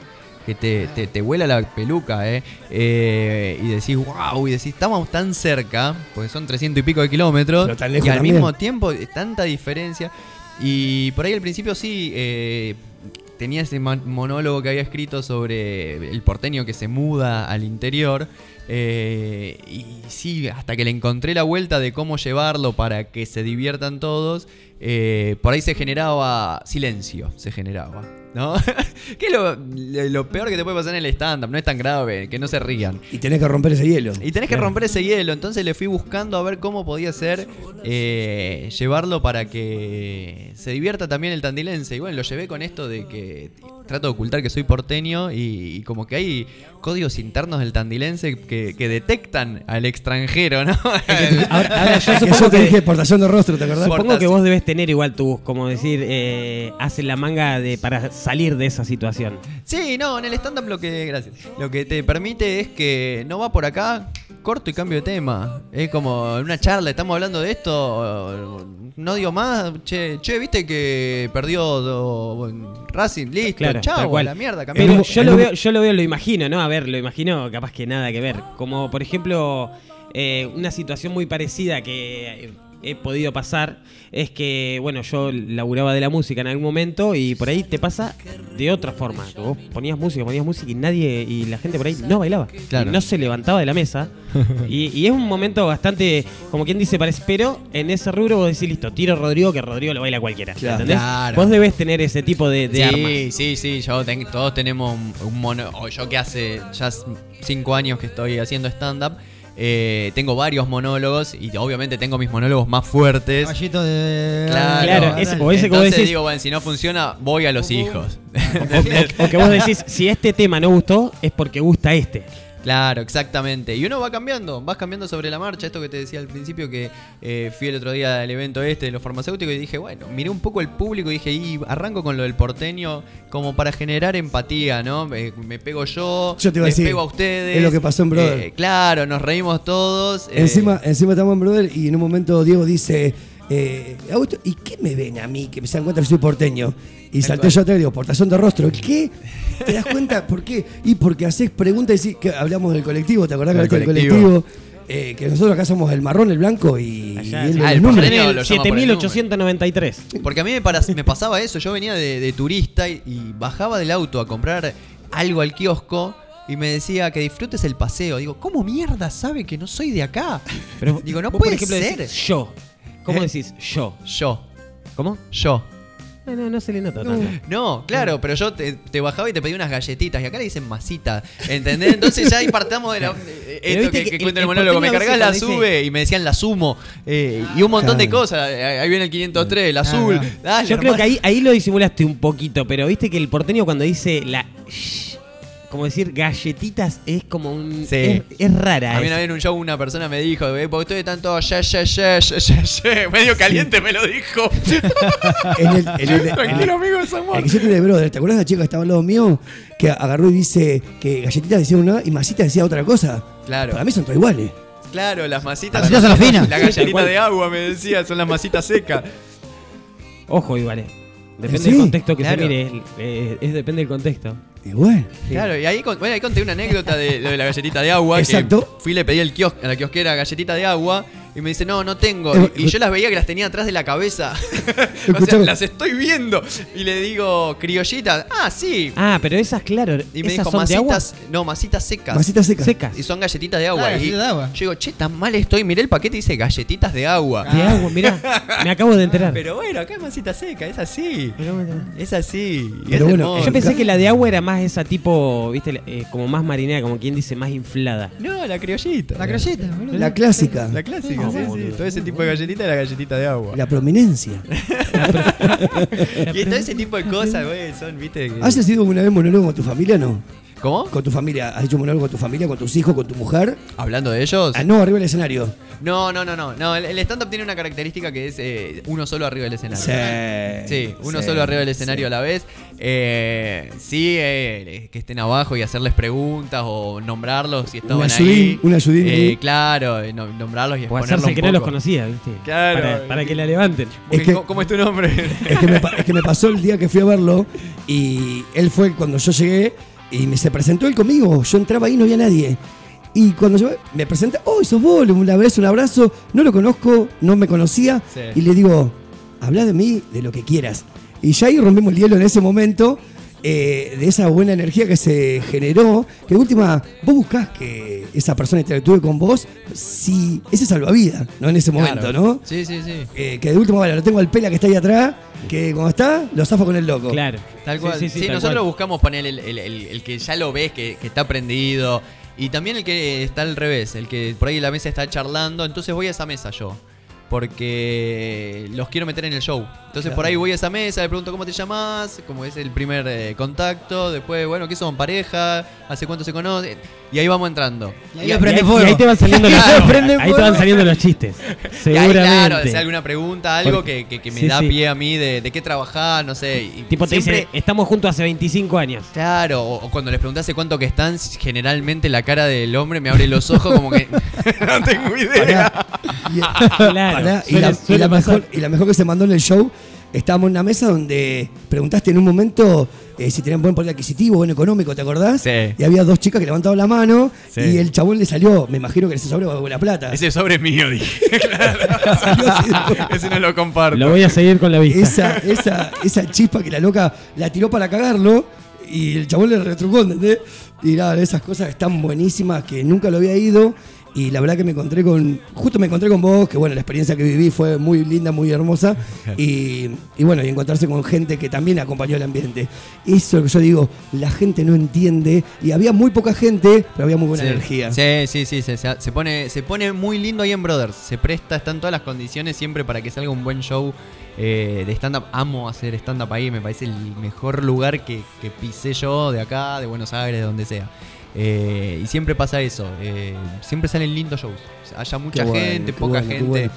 que te, te, te vuela la peluca, ¿eh? Eh, Y decís, wow, y decís, estamos tan cerca, porque son 300 y pico de kilómetros, y al también. mismo tiempo tanta diferencia. Y por ahí al principio sí, eh, tenía ese mon- monólogo que había escrito sobre el porteño que se muda al interior. eh, y sí, hasta que le encontré la vuelta de cómo llevarlo para que se diviertan todos, eh, por ahí se generaba silencio, se generaba. ¿No? que es lo, lo peor que te puede pasar en el stand-up, no es tan grave, que no se rían. Y tenés que romper ese hielo. Y tenés que romper ese hielo, entonces le fui buscando a ver cómo podía ser eh, llevarlo para que se divierta también el tandilense. Y bueno, lo llevé con esto de que trato de ocultar que soy porteño y, y como que hay códigos internos del tandilense que, que detectan al extranjero, ¿no? Ahora, ahora yo supongo te que, dije exportación de rostro, ¿te acordás? supongo que vos debes tener igual tu, como decir, eh, haces la manga de para salir de esa situación. Sí, no, en el stand-up lo que. Gracias. Lo que te permite es que no va por acá, corto y cambio de tema. Es como en una charla, estamos hablando de esto. No digo más. Che, che ¿viste que perdió do- Racing? Listo, Claro, tal chao, cual. a la mierda, Pero yo lo veo, yo lo veo, lo imagino, ¿no? A ver, lo imagino, capaz que nada que ver. Como por ejemplo, eh, una situación muy parecida que he podido pasar es que, bueno, yo laburaba de la música en algún momento y por ahí te pasa de otra forma. Que Vos ponías música, ponías música y nadie, y la gente por ahí no bailaba. Claro. Y no se levantaba de la mesa. y, y es un momento bastante, como quien dice, parece, pero en ese rubro vos decís, listo, tiro Rodrigo, que Rodrigo lo baila cualquiera. Claro. ¿entendés? Claro. Vos debes tener ese tipo de, de sí, armas. sí, sí, yo ten- todos tenemos un, mono, o yo que hace ya cinco años que estoy haciendo stand-up, eh, tengo varios monólogos y obviamente tengo mis monólogos más fuertes. Caballito de. Claro, Claro, ese- o Entonces decís- digo, bueno, si no funciona, voy a los hijos. O que vos decís, si este tema no gustó, es porque gusta este. Claro, exactamente. Y uno va cambiando, vas cambiando sobre la marcha. Esto que te decía al principio, que eh, fui el otro día al evento este de los farmacéuticos y dije, bueno, miré un poco el público y dije, y arranco con lo del porteño como para generar empatía, ¿no? Me, me pego yo, Yo te iba a les decir, pego a ustedes. es lo que pasó en Brother. Eh, claro, nos reímos todos. eh, Encima, encima estamos en Brother y en un momento Diego dice, eh, Augusto, ¿y qué me ven a mí que me se dan cuenta que soy porteño? Y salté yo atrás y digo, portazón de rostro. ¿Qué? ¿Te das cuenta? ¿Por qué? Y porque haces preguntas y decís que hablamos del colectivo, ¿te acordás que Del hablaste del colectivo. Eh, que nosotros acá somos el marrón, el blanco y, Allá, los Ah, el el lo llama por el 7893. Porque a mí me, para- me pasaba eso. Yo venía de, de turista y, y bajaba del auto a comprar algo al kiosco y me decía que disfrutes el paseo. Digo, ¿cómo mierda sabe que no soy de acá? Pero Digo, no puede ejemplo, ser. decís yo. ¿Cómo ¿Eh? decís yo? Yo. ¿Cómo? Yo. No, no, no se le nota tanto. No, claro, pero yo te, te bajaba y te pedí unas galletitas y acá le dicen masita, ¿entendés? Entonces ya ahí partamos de la, de Pero esto que, que que el- cuenta el, el monólogo, me cargas la sube y me decían la sumo eh, y un montón de cosas, Eh, ahí viene el 503, el azul, no. Dale, Yo creo que ahí, ahí lo disimulaste un poquito, pero viste que el porteño cuando dice la. Como decir galletitas es como un. Sí. Es, es rara. A mí esa. una vez en un show una persona me dijo, eh, porque ustedes están todos ye, ye, ye, ye, ye". medio caliente me lo dijo. En el, en el- Tranquilo, el- amigo, es amor. el que yo tenía de brother, ¿te acuerdas de la chica que estaba al lado mío? Que agarró y dice que galletitas decía una y masita decía otra cosa. Claro. Para mí son todas iguales. Claro, las masitas. Las masitas son las finas. La galletita de agua me decía, son las masitas secas. Ojo, igual. eh. Depende Sí, del contexto que claro. se mire. eh, es depende del contexto. Y bueno. Claro, y ahí, bueno, ahí conté una anécdota de, lo de la galletita de agua. que Exacto. fui y le pedí al kios- a la kiosquera galletita de agua y me dice, no, no tengo. Eh, Y, y yo las veía que las tenía atrás de la cabeza. o sea, las estoy viendo. Y le digo, criollitas. Ah, sí. Ah, pero esas, claro. Y me esas dijo, son de agua. masitas, no, masitas secas. Masitas secas. Secas. Y son galletitas de agua. Ah, y galletitas de agua. Yo digo, che, tan mal estoy. Miré el paquete y dice galletitas de agua. De agua, mirá. Me acabo de enterar. Pero bueno, acá es masita seca, es así. Pero bueno. Es así. y Pero es bueno, hermoso. Yo pensé que la de agua era más esa tipo, viste, eh, como más marinera, como quien dice, más inflada. No, la criollita. La criollita, boludo. La clásica. La clásica, Sí, sí. Todo ese tipo de galletita es la galletita de agua. La prominencia. y todo ese tipo de cosas, güey, son, viste. que- ¿Has sido alguna vez monólogo con tu familia no? ¿Cómo? ¿Con tu familia? ¿Has hecho monólogo con tu familia, con tus hijos, con tu mujer? ¿Hablando de ellos? Ah, no, arriba del escenario. No, no, no, no. no el el stand-up tiene una característica que es eh, uno solo arriba del escenario. Sí. Sí, uno Sí, solo arriba del escenario sí. a la vez. Eh, sí, eh, que estén abajo y hacerles preguntas o nombrarlos si estaban ayudín, ahí. un ayudín Eh, claro, no- nombrarlos y O exponerlos hacerse un que no los conocía, viste. Claro. Para, para que la levanten. Es que- ¿Cómo, es tu nombre? Es que, me, pa- es que me pasó el día que fui a verlo y él fue cuando yo llegué y me se presentó él conmigo. Yo entraba ahí y no había nadie. Y cuando yo me presenta, oh, sos vos, una vez un abrazo, no lo conozco, no me conocía. Sí. Y le digo, habla de mí, de lo que quieras. Y ya ahí rompemos el hielo en ese momento, eh, de esa buena energía que se generó, que de última, vos buscás que esa persona interactúe con vos, si ese salvavidas, ¿no? En ese momento, Claro. ¿no? Sí, sí, sí. Eh, que de última, bueno, lo tengo al pela que está ahí atrás, que cuando está, lo zafo con el loco. Claro. Tal cual. sí, Sí, sí, tal nosotros cual. buscamos poner el, el- el- el que ya lo ves, que, que está prendido. Y también el que está al revés, el que por ahí en la mesa está charlando. Entonces voy a esa mesa yo. Porque los quiero meter en el show. Entonces por ahí voy a esa mesa, le pregunto cómo te llamas, como es el primer eh, contacto. Después, bueno, ¿qué son? ¿Pareja? ¿Hace cuánto se conocen? Y ahí vamos entrando. Y ahí Y- Y y te van saliendo los, ahí te van saliendo los chistes. Y ahí, Seguramente. claro, si alguna pregunta, algo que, que- que me Sí, da sí. pie a mí de, de qué trabajar, no sé. Y tipo te siempre- dice, estamos juntos hace 25 años. Claro, o, o cuando les pregunté hace cuánto que están, generalmente la cara del hombre me abre los ojos como que no tengo idea. Claro, y la, y la mejor, y la mejor que se mandó en el show, estábamos en una mesa donde preguntaste en un momento eh, si tenían buen poder adquisitivo, buen económico, ¿te acordás? Sí. Y había dos chicas que levantaban la mano Sí. y el chabón le salió, me imagino que ese sobre va buena plata. Ese sobre es mío, dije. Salió así. Ese no lo comparto. Lo voy a seguir con la vista. esa, esa, esa chispa que la loca la tiró para cagarlo y el chabón le retrucó, ¿entendés? Y nada, esas cosas están buenísimas que nunca lo había ido y la verdad que me encontré con, justo me encontré con vos, que bueno, la experiencia que viví fue muy linda, muy hermosa y, y bueno, y encontrarse con gente que también acompañó el ambiente. Eso es lo que yo digo, la gente no entiende y había muy poca gente, pero había muy buena Sí. energía. Sí, sí, sí, se, se- se pone, se pone muy lindo ahí en Brothers. Se presta, están todas las condiciones siempre para que salga un buen show eh, de stand-up. Amo hacer stand-up ahí, me parece el mejor lugar que, que pisé yo de acá, de Buenos Aires, de donde sea. Eh, y siempre pasa eso, eh, siempre salen lindos shows. Haya mucha Qué gente, poca bueno, gente. bueno.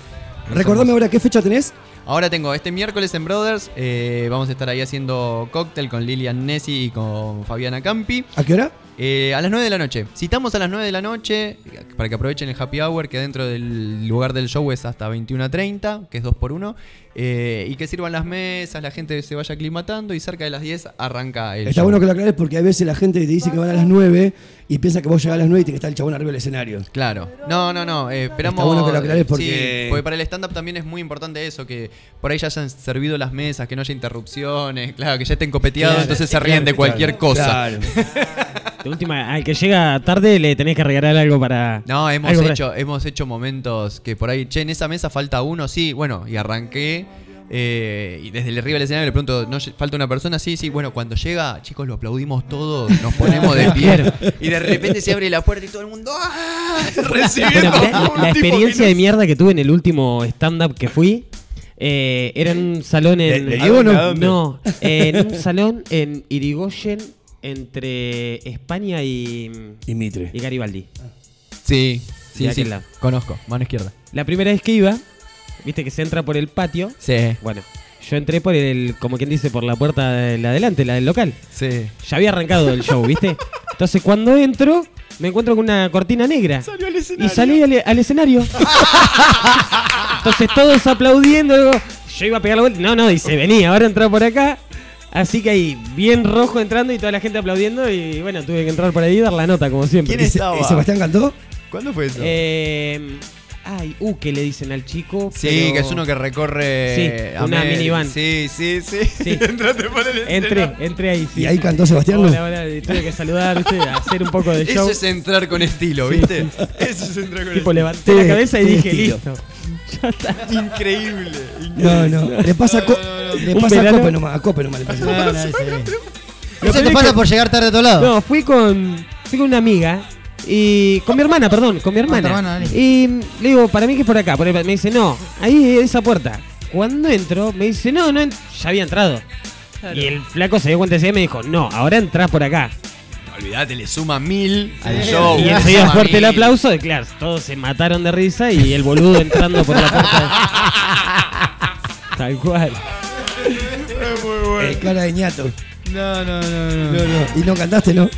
Recordame ahora qué fecha tenés. Ahora tengo este miércoles en Brothers, eh, vamos a estar ahí haciendo cóctel con Lilian Nessi y con Fabiana Campi. ¿A qué hora? Eh, a las 9 de la noche. Citamos a las 9 de la noche. para que aprovechen el happy hour que dentro del lugar del show es hasta 21.30, que es 2 por 1 y que sirvan las mesas, la gente se vaya aclimatando y cerca de las 10 arranca el Está show. bueno que lo aclares porque a veces la gente te dice que van a las 9 y piensa que vos llegás a las 9 y tiene que estar el chabón arriba del escenario. Claro. No, no, no. eh, esperamos. Está bueno que lo aclares porque- Sí, porque para el stand-up también es muy importante eso, que por ahí ya hayan servido las mesas, que no haya interrupciones, claro, que ya estén copeteados, Claro, entonces se claro, ríen de cualquier claro, cosa. De última, al que llega tarde le tenés que regalar algo para. No, hemos algo para- hecho, hemos hecho momentos que por ahí, che, en esa mesa falta uno, sí, bueno, y arranqué. eh, y desde el arriba del escenario le pregunto, ¿no falta una persona? Sí, sí, bueno, cuando llega, chicos, lo aplaudimos todos, nos ponemos de pie. Y de repente se abre la puerta y todo el mundo ¡ah! recibiendo Bueno, la experiencia de mierda que tuve en el último stand-up que fui. eh, era en un salón en. ¿De- de Diego, no? ¿A ¿A dónde? No, en un salón en Irigoyen entre España y. Y Mitre. Y Garibaldi. Sí, sí, sí. lado. Conozco, mano izquierda. La primera vez que iba, viste que se entra por el patio. Sí. Bueno, yo entré por el, como quien dice, por la puerta de la adelante, la del local. Sí. Ya había arrancado el show, ¿viste? Entonces cuando entro, me encuentro con una cortina negra. Y salí al, al escenario. Entonces todos aplaudiendo. digo, Yo iba a pegar la vuelta. No, no, dice, vení, ahora entra por acá. Así que ahí, bien rojo entrando y toda la gente aplaudiendo. Y bueno, tuve que entrar por ahí y dar la nota, como siempre. ¿Quién estaba? ¿Y Sebastián cantó? ¿Cuándo fue eso? Eh, ay, uh, que le dicen al chico. Sí, pero- que es uno que recorre. Sí, a una Mel. minivan. Sí, sí, sí. Sí. Entraste por el Entré, entré ahí, sí. ¿Y ahí cantó Sebastián? Hola, hola, tuve que saludar, ¿viste? hacer un poco de show. Eso es entrar con estilo, Sí. ¿viste? Eso es entrar con Tipo, estilo. levanté la cabeza y dije, estilo. listo. Increíble. No, no. Le pasa, a, Co- le Un pasa a verano- Cope nomás. A Cope nomás le pasa. No, no, ese- Eso te pasa que- por llegar tarde a todos lados. No, fui con, fui con una amiga y con mi hermana, perdón, con mi tu hermana. dale. y mm, le digo, para mí que es por acá. Por ahí. Me dice, no, ahí esa puerta. Cuando entro, me dice, no, no, ya había entrado. Y el flaco se dio cuenta ese día y me dijo, no, ahora entras por acá. Olvídate, le suma mil al show. y enseguida fuerte el aplauso, y claro, todos se mataron de risa y el boludo entrando por la puerta. Tal cual. Eh, cara de ñato. No, no, no, no. No, no. Y no cantaste, ¿no?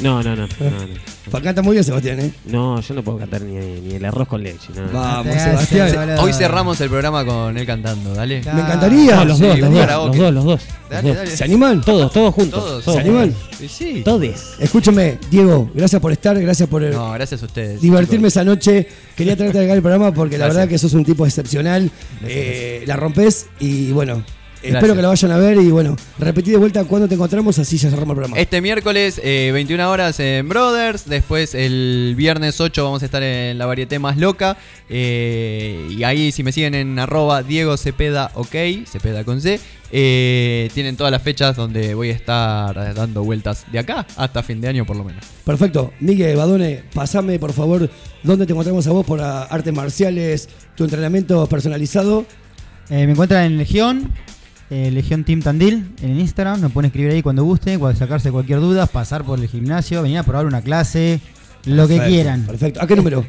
No, no, no. no, no. Canta muy bien, Sebastián, ¿eh? No, yo no puedo cantar ni, ni el arroz con leche. no. Vamos, Sebastián. Hoy cerramos el programa con él cantando, dale. Me encantaría. No, los Sí, dos, los dos, los dos, los dos. Dale, los dos. dale. ¿Se animan? Todos, todos juntos. Todos. ¿Se animan? Sí, sí. Todes. Escúchame, Diego, gracias por estar, gracias por eh, No, gracias a ustedes. divertirme esa noche. Quería traerte acá el programa porque la verdad que sos un tipo excepcional. Eh, la rompes y bueno, espero que la vayan a ver y bueno, repetí de vuelta cuando te encontramos, así ya cerramos el programa. Este miércoles, eh, 21 horas en Brothers. Después, el viernes 8, vamos a estar en la varieté más loca. Eh, y ahí, si me siguen en arroba Diego Cepeda, ok, Cepeda con C, eh, tienen todas las fechas donde voy a estar dando vueltas de acá hasta fin de año, por lo menos. Perfecto. Miguel Badone, pasame por favor dónde te encontramos a vos por ah, artes marciales, tu entrenamiento personalizado. Eh, me encuentran en Legión, eh, Legión Team Tandil, en Instagram. Me pueden escribir ahí cuando guste, cuando sacarse cualquier duda, pasar por el gimnasio, venir a probar una clase, lo que quieran. Perfecto. ¿A qué número?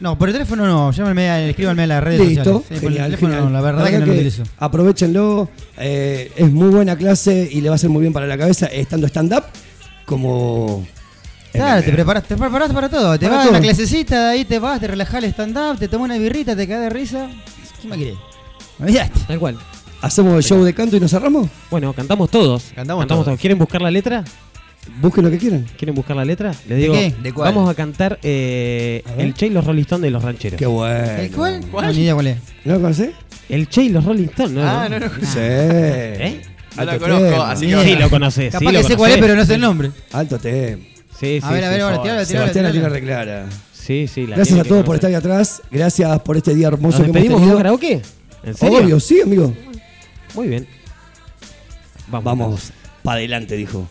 No, por el teléfono no, llámenme, escríbanme a las redes Listo, sociales. Sí, por el teléfono genial. no, la verdad que no lo utilizo. Aprovechenlo, eh, es muy buena clase y le va a ser muy bien para la cabeza estando stand-up como... Claro, te preparas, te preparas para todo. Te Para vas a una clasecita, de ahí te vas, te relajás el stand-up, te tomas una birrita, te caes de risa. ¿Qué más querés? Olvidate. Tal cual. ¿Hacemos el show de canto y nos cerramos? Bueno, cantamos todos. Cantamos todos. ¿Quieren buscar la letra? Busquen lo que quieran. ¿Quieren buscar la letra? Les digo, qué? ¿De cuál? vamos a cantar eh, A ver. el Che y los Rolling Stones de los rancheros. Qué bueno. ¿El cuál? No, ni idea cuál es. ¿No lo conocés? El Che y los Rolling Stones, ¿no? Ah, no, no. Sí. ¿Eh? No la Alto conozco, tema. así que. Sí, lo conocés. Capaz sí, que sé cuál es, conocés. pero no sé el nombre. Alto tema. Sí, sí, A ver, a sí, ver, ahora, sí. tirala, tirala, Sebastián la tiene reclara. Sí, sí, la Gracias tiene a que todos por conocer. estar ahí atrás. Gracias por este día hermoso ¿Nos que hemos despedimos con tenido. karaoke? ¿En serio? Obvio, sí, amigo. Muy bien. Vamos. Para adelante, dijo.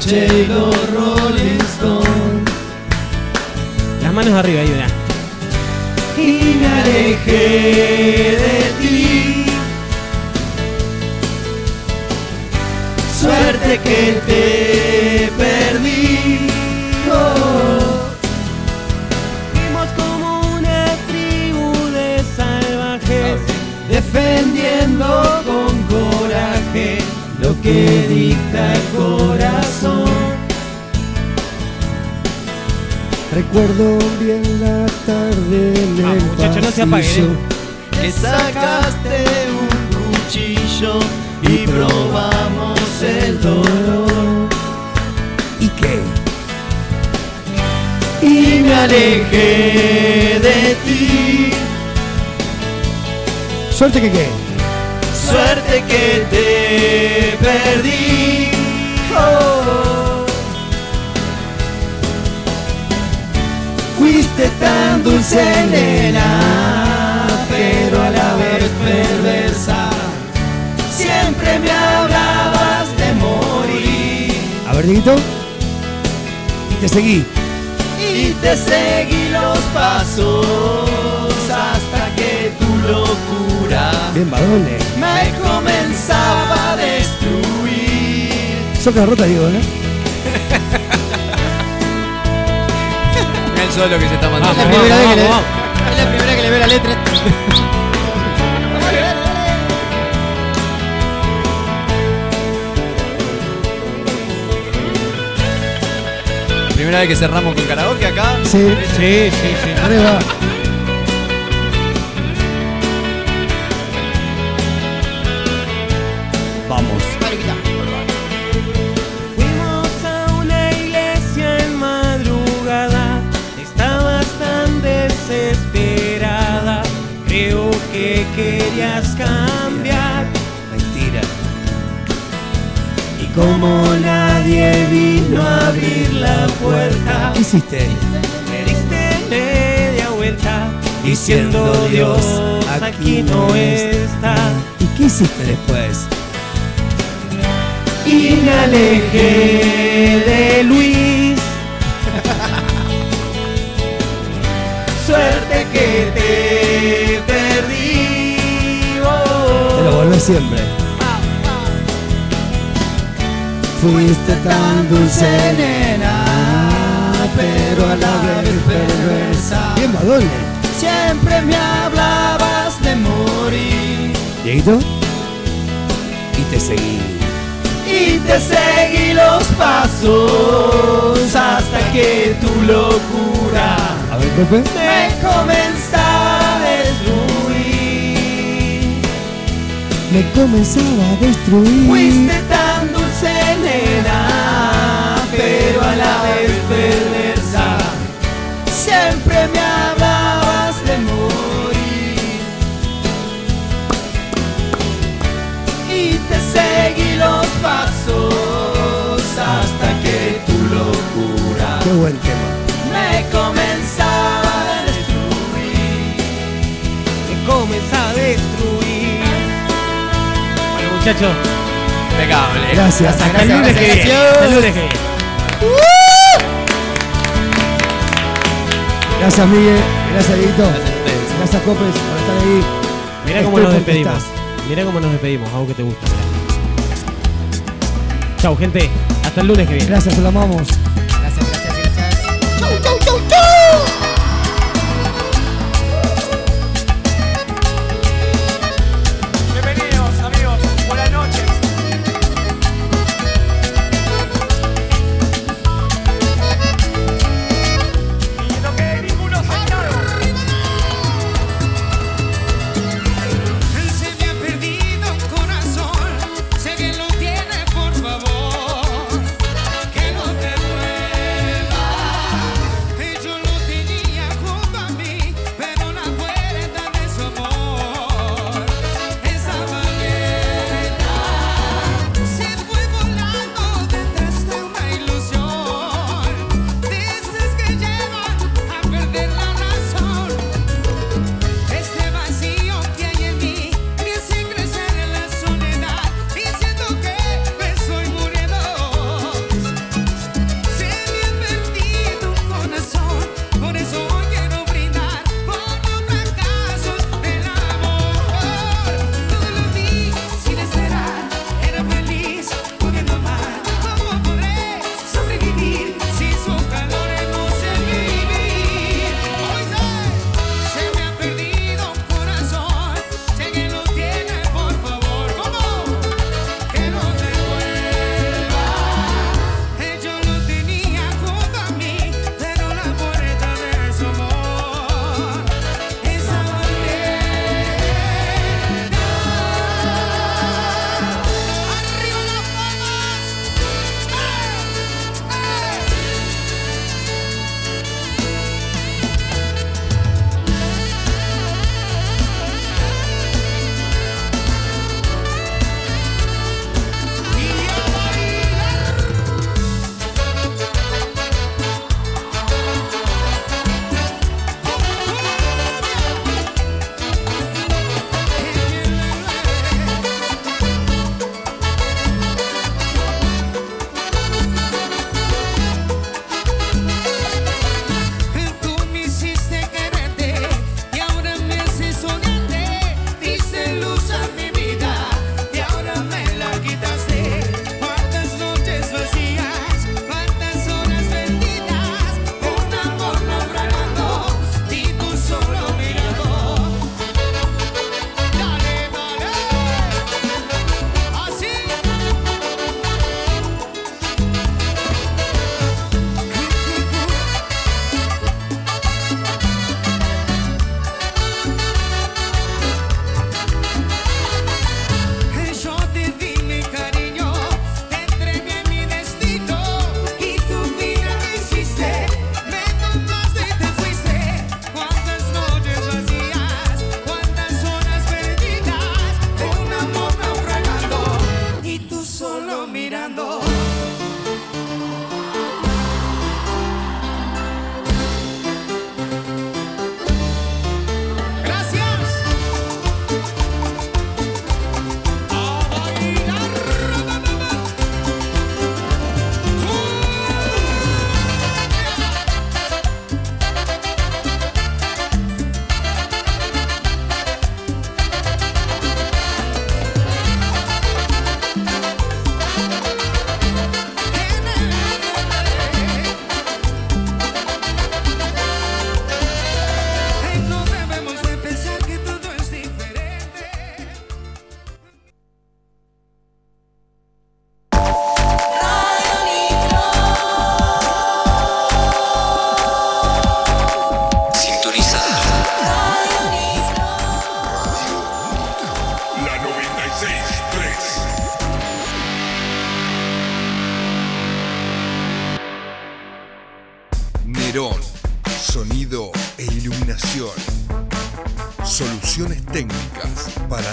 Noche y los Rolling Stones. Las manos arriba, mirá. y me alejé de ti. Suerte que te perdí. Oh. Fuimos como una tribu de salvajes, defendiendo con coraje lo que dicta el corazón. Recuerdo bien la tarde en Ah, el muchacho, no se apague, eh. que sacaste un cuchillo y probamos el dolor. ¿Y qué? Y me alejé de ti. Suerte que qué. Suerte que te perdí. Oh. Fuiste tan dulce, nena, pero a la vez perversa. Siempre me hablabas de morir A ver, Dieguito. Y te seguí. y te seguí los pasos hasta que tu locura Bien, Badone. me comenzaba a destruir. Soca rota, digo, ¿no? El solo que se está Es la mandando. primera vez que le- es la primera que le veo la letra. Primera vez que cerramos con karaoke acá. Sí. Sí, sí, sí. Arriba. Como nadie vino a abrir la puerta, ¿Qué hiciste? me diste media vuelta, diciendo Dios, aquí no está. ¿Y qué hiciste después? Y me alejé de Luis. Suerte que te perdí. oh. Te lo volvés siempre. Fuiste tan dulce, nena, pero a la vez perversa. Siempre me hablabas de morir Dieguito. Y te seguí. y te seguí los pasos hasta que tu locura A ver, Pepe. me comenzaba a destruir. Me comenzaba a destruir. Fuiste muchachos. Impecable. Gracias. Hasta el lunes que viene. Hasta el lunes que viene. Gracias, Miguel. Gracias, Dieguito. Gracias, Copes, por estar ahí. Mirá cómo nos despedimos. estás. Mirá cómo nos despedimos, algo que te gusta. Chau, gente. Hasta el lunes que viene. Gracias, se lo amamos.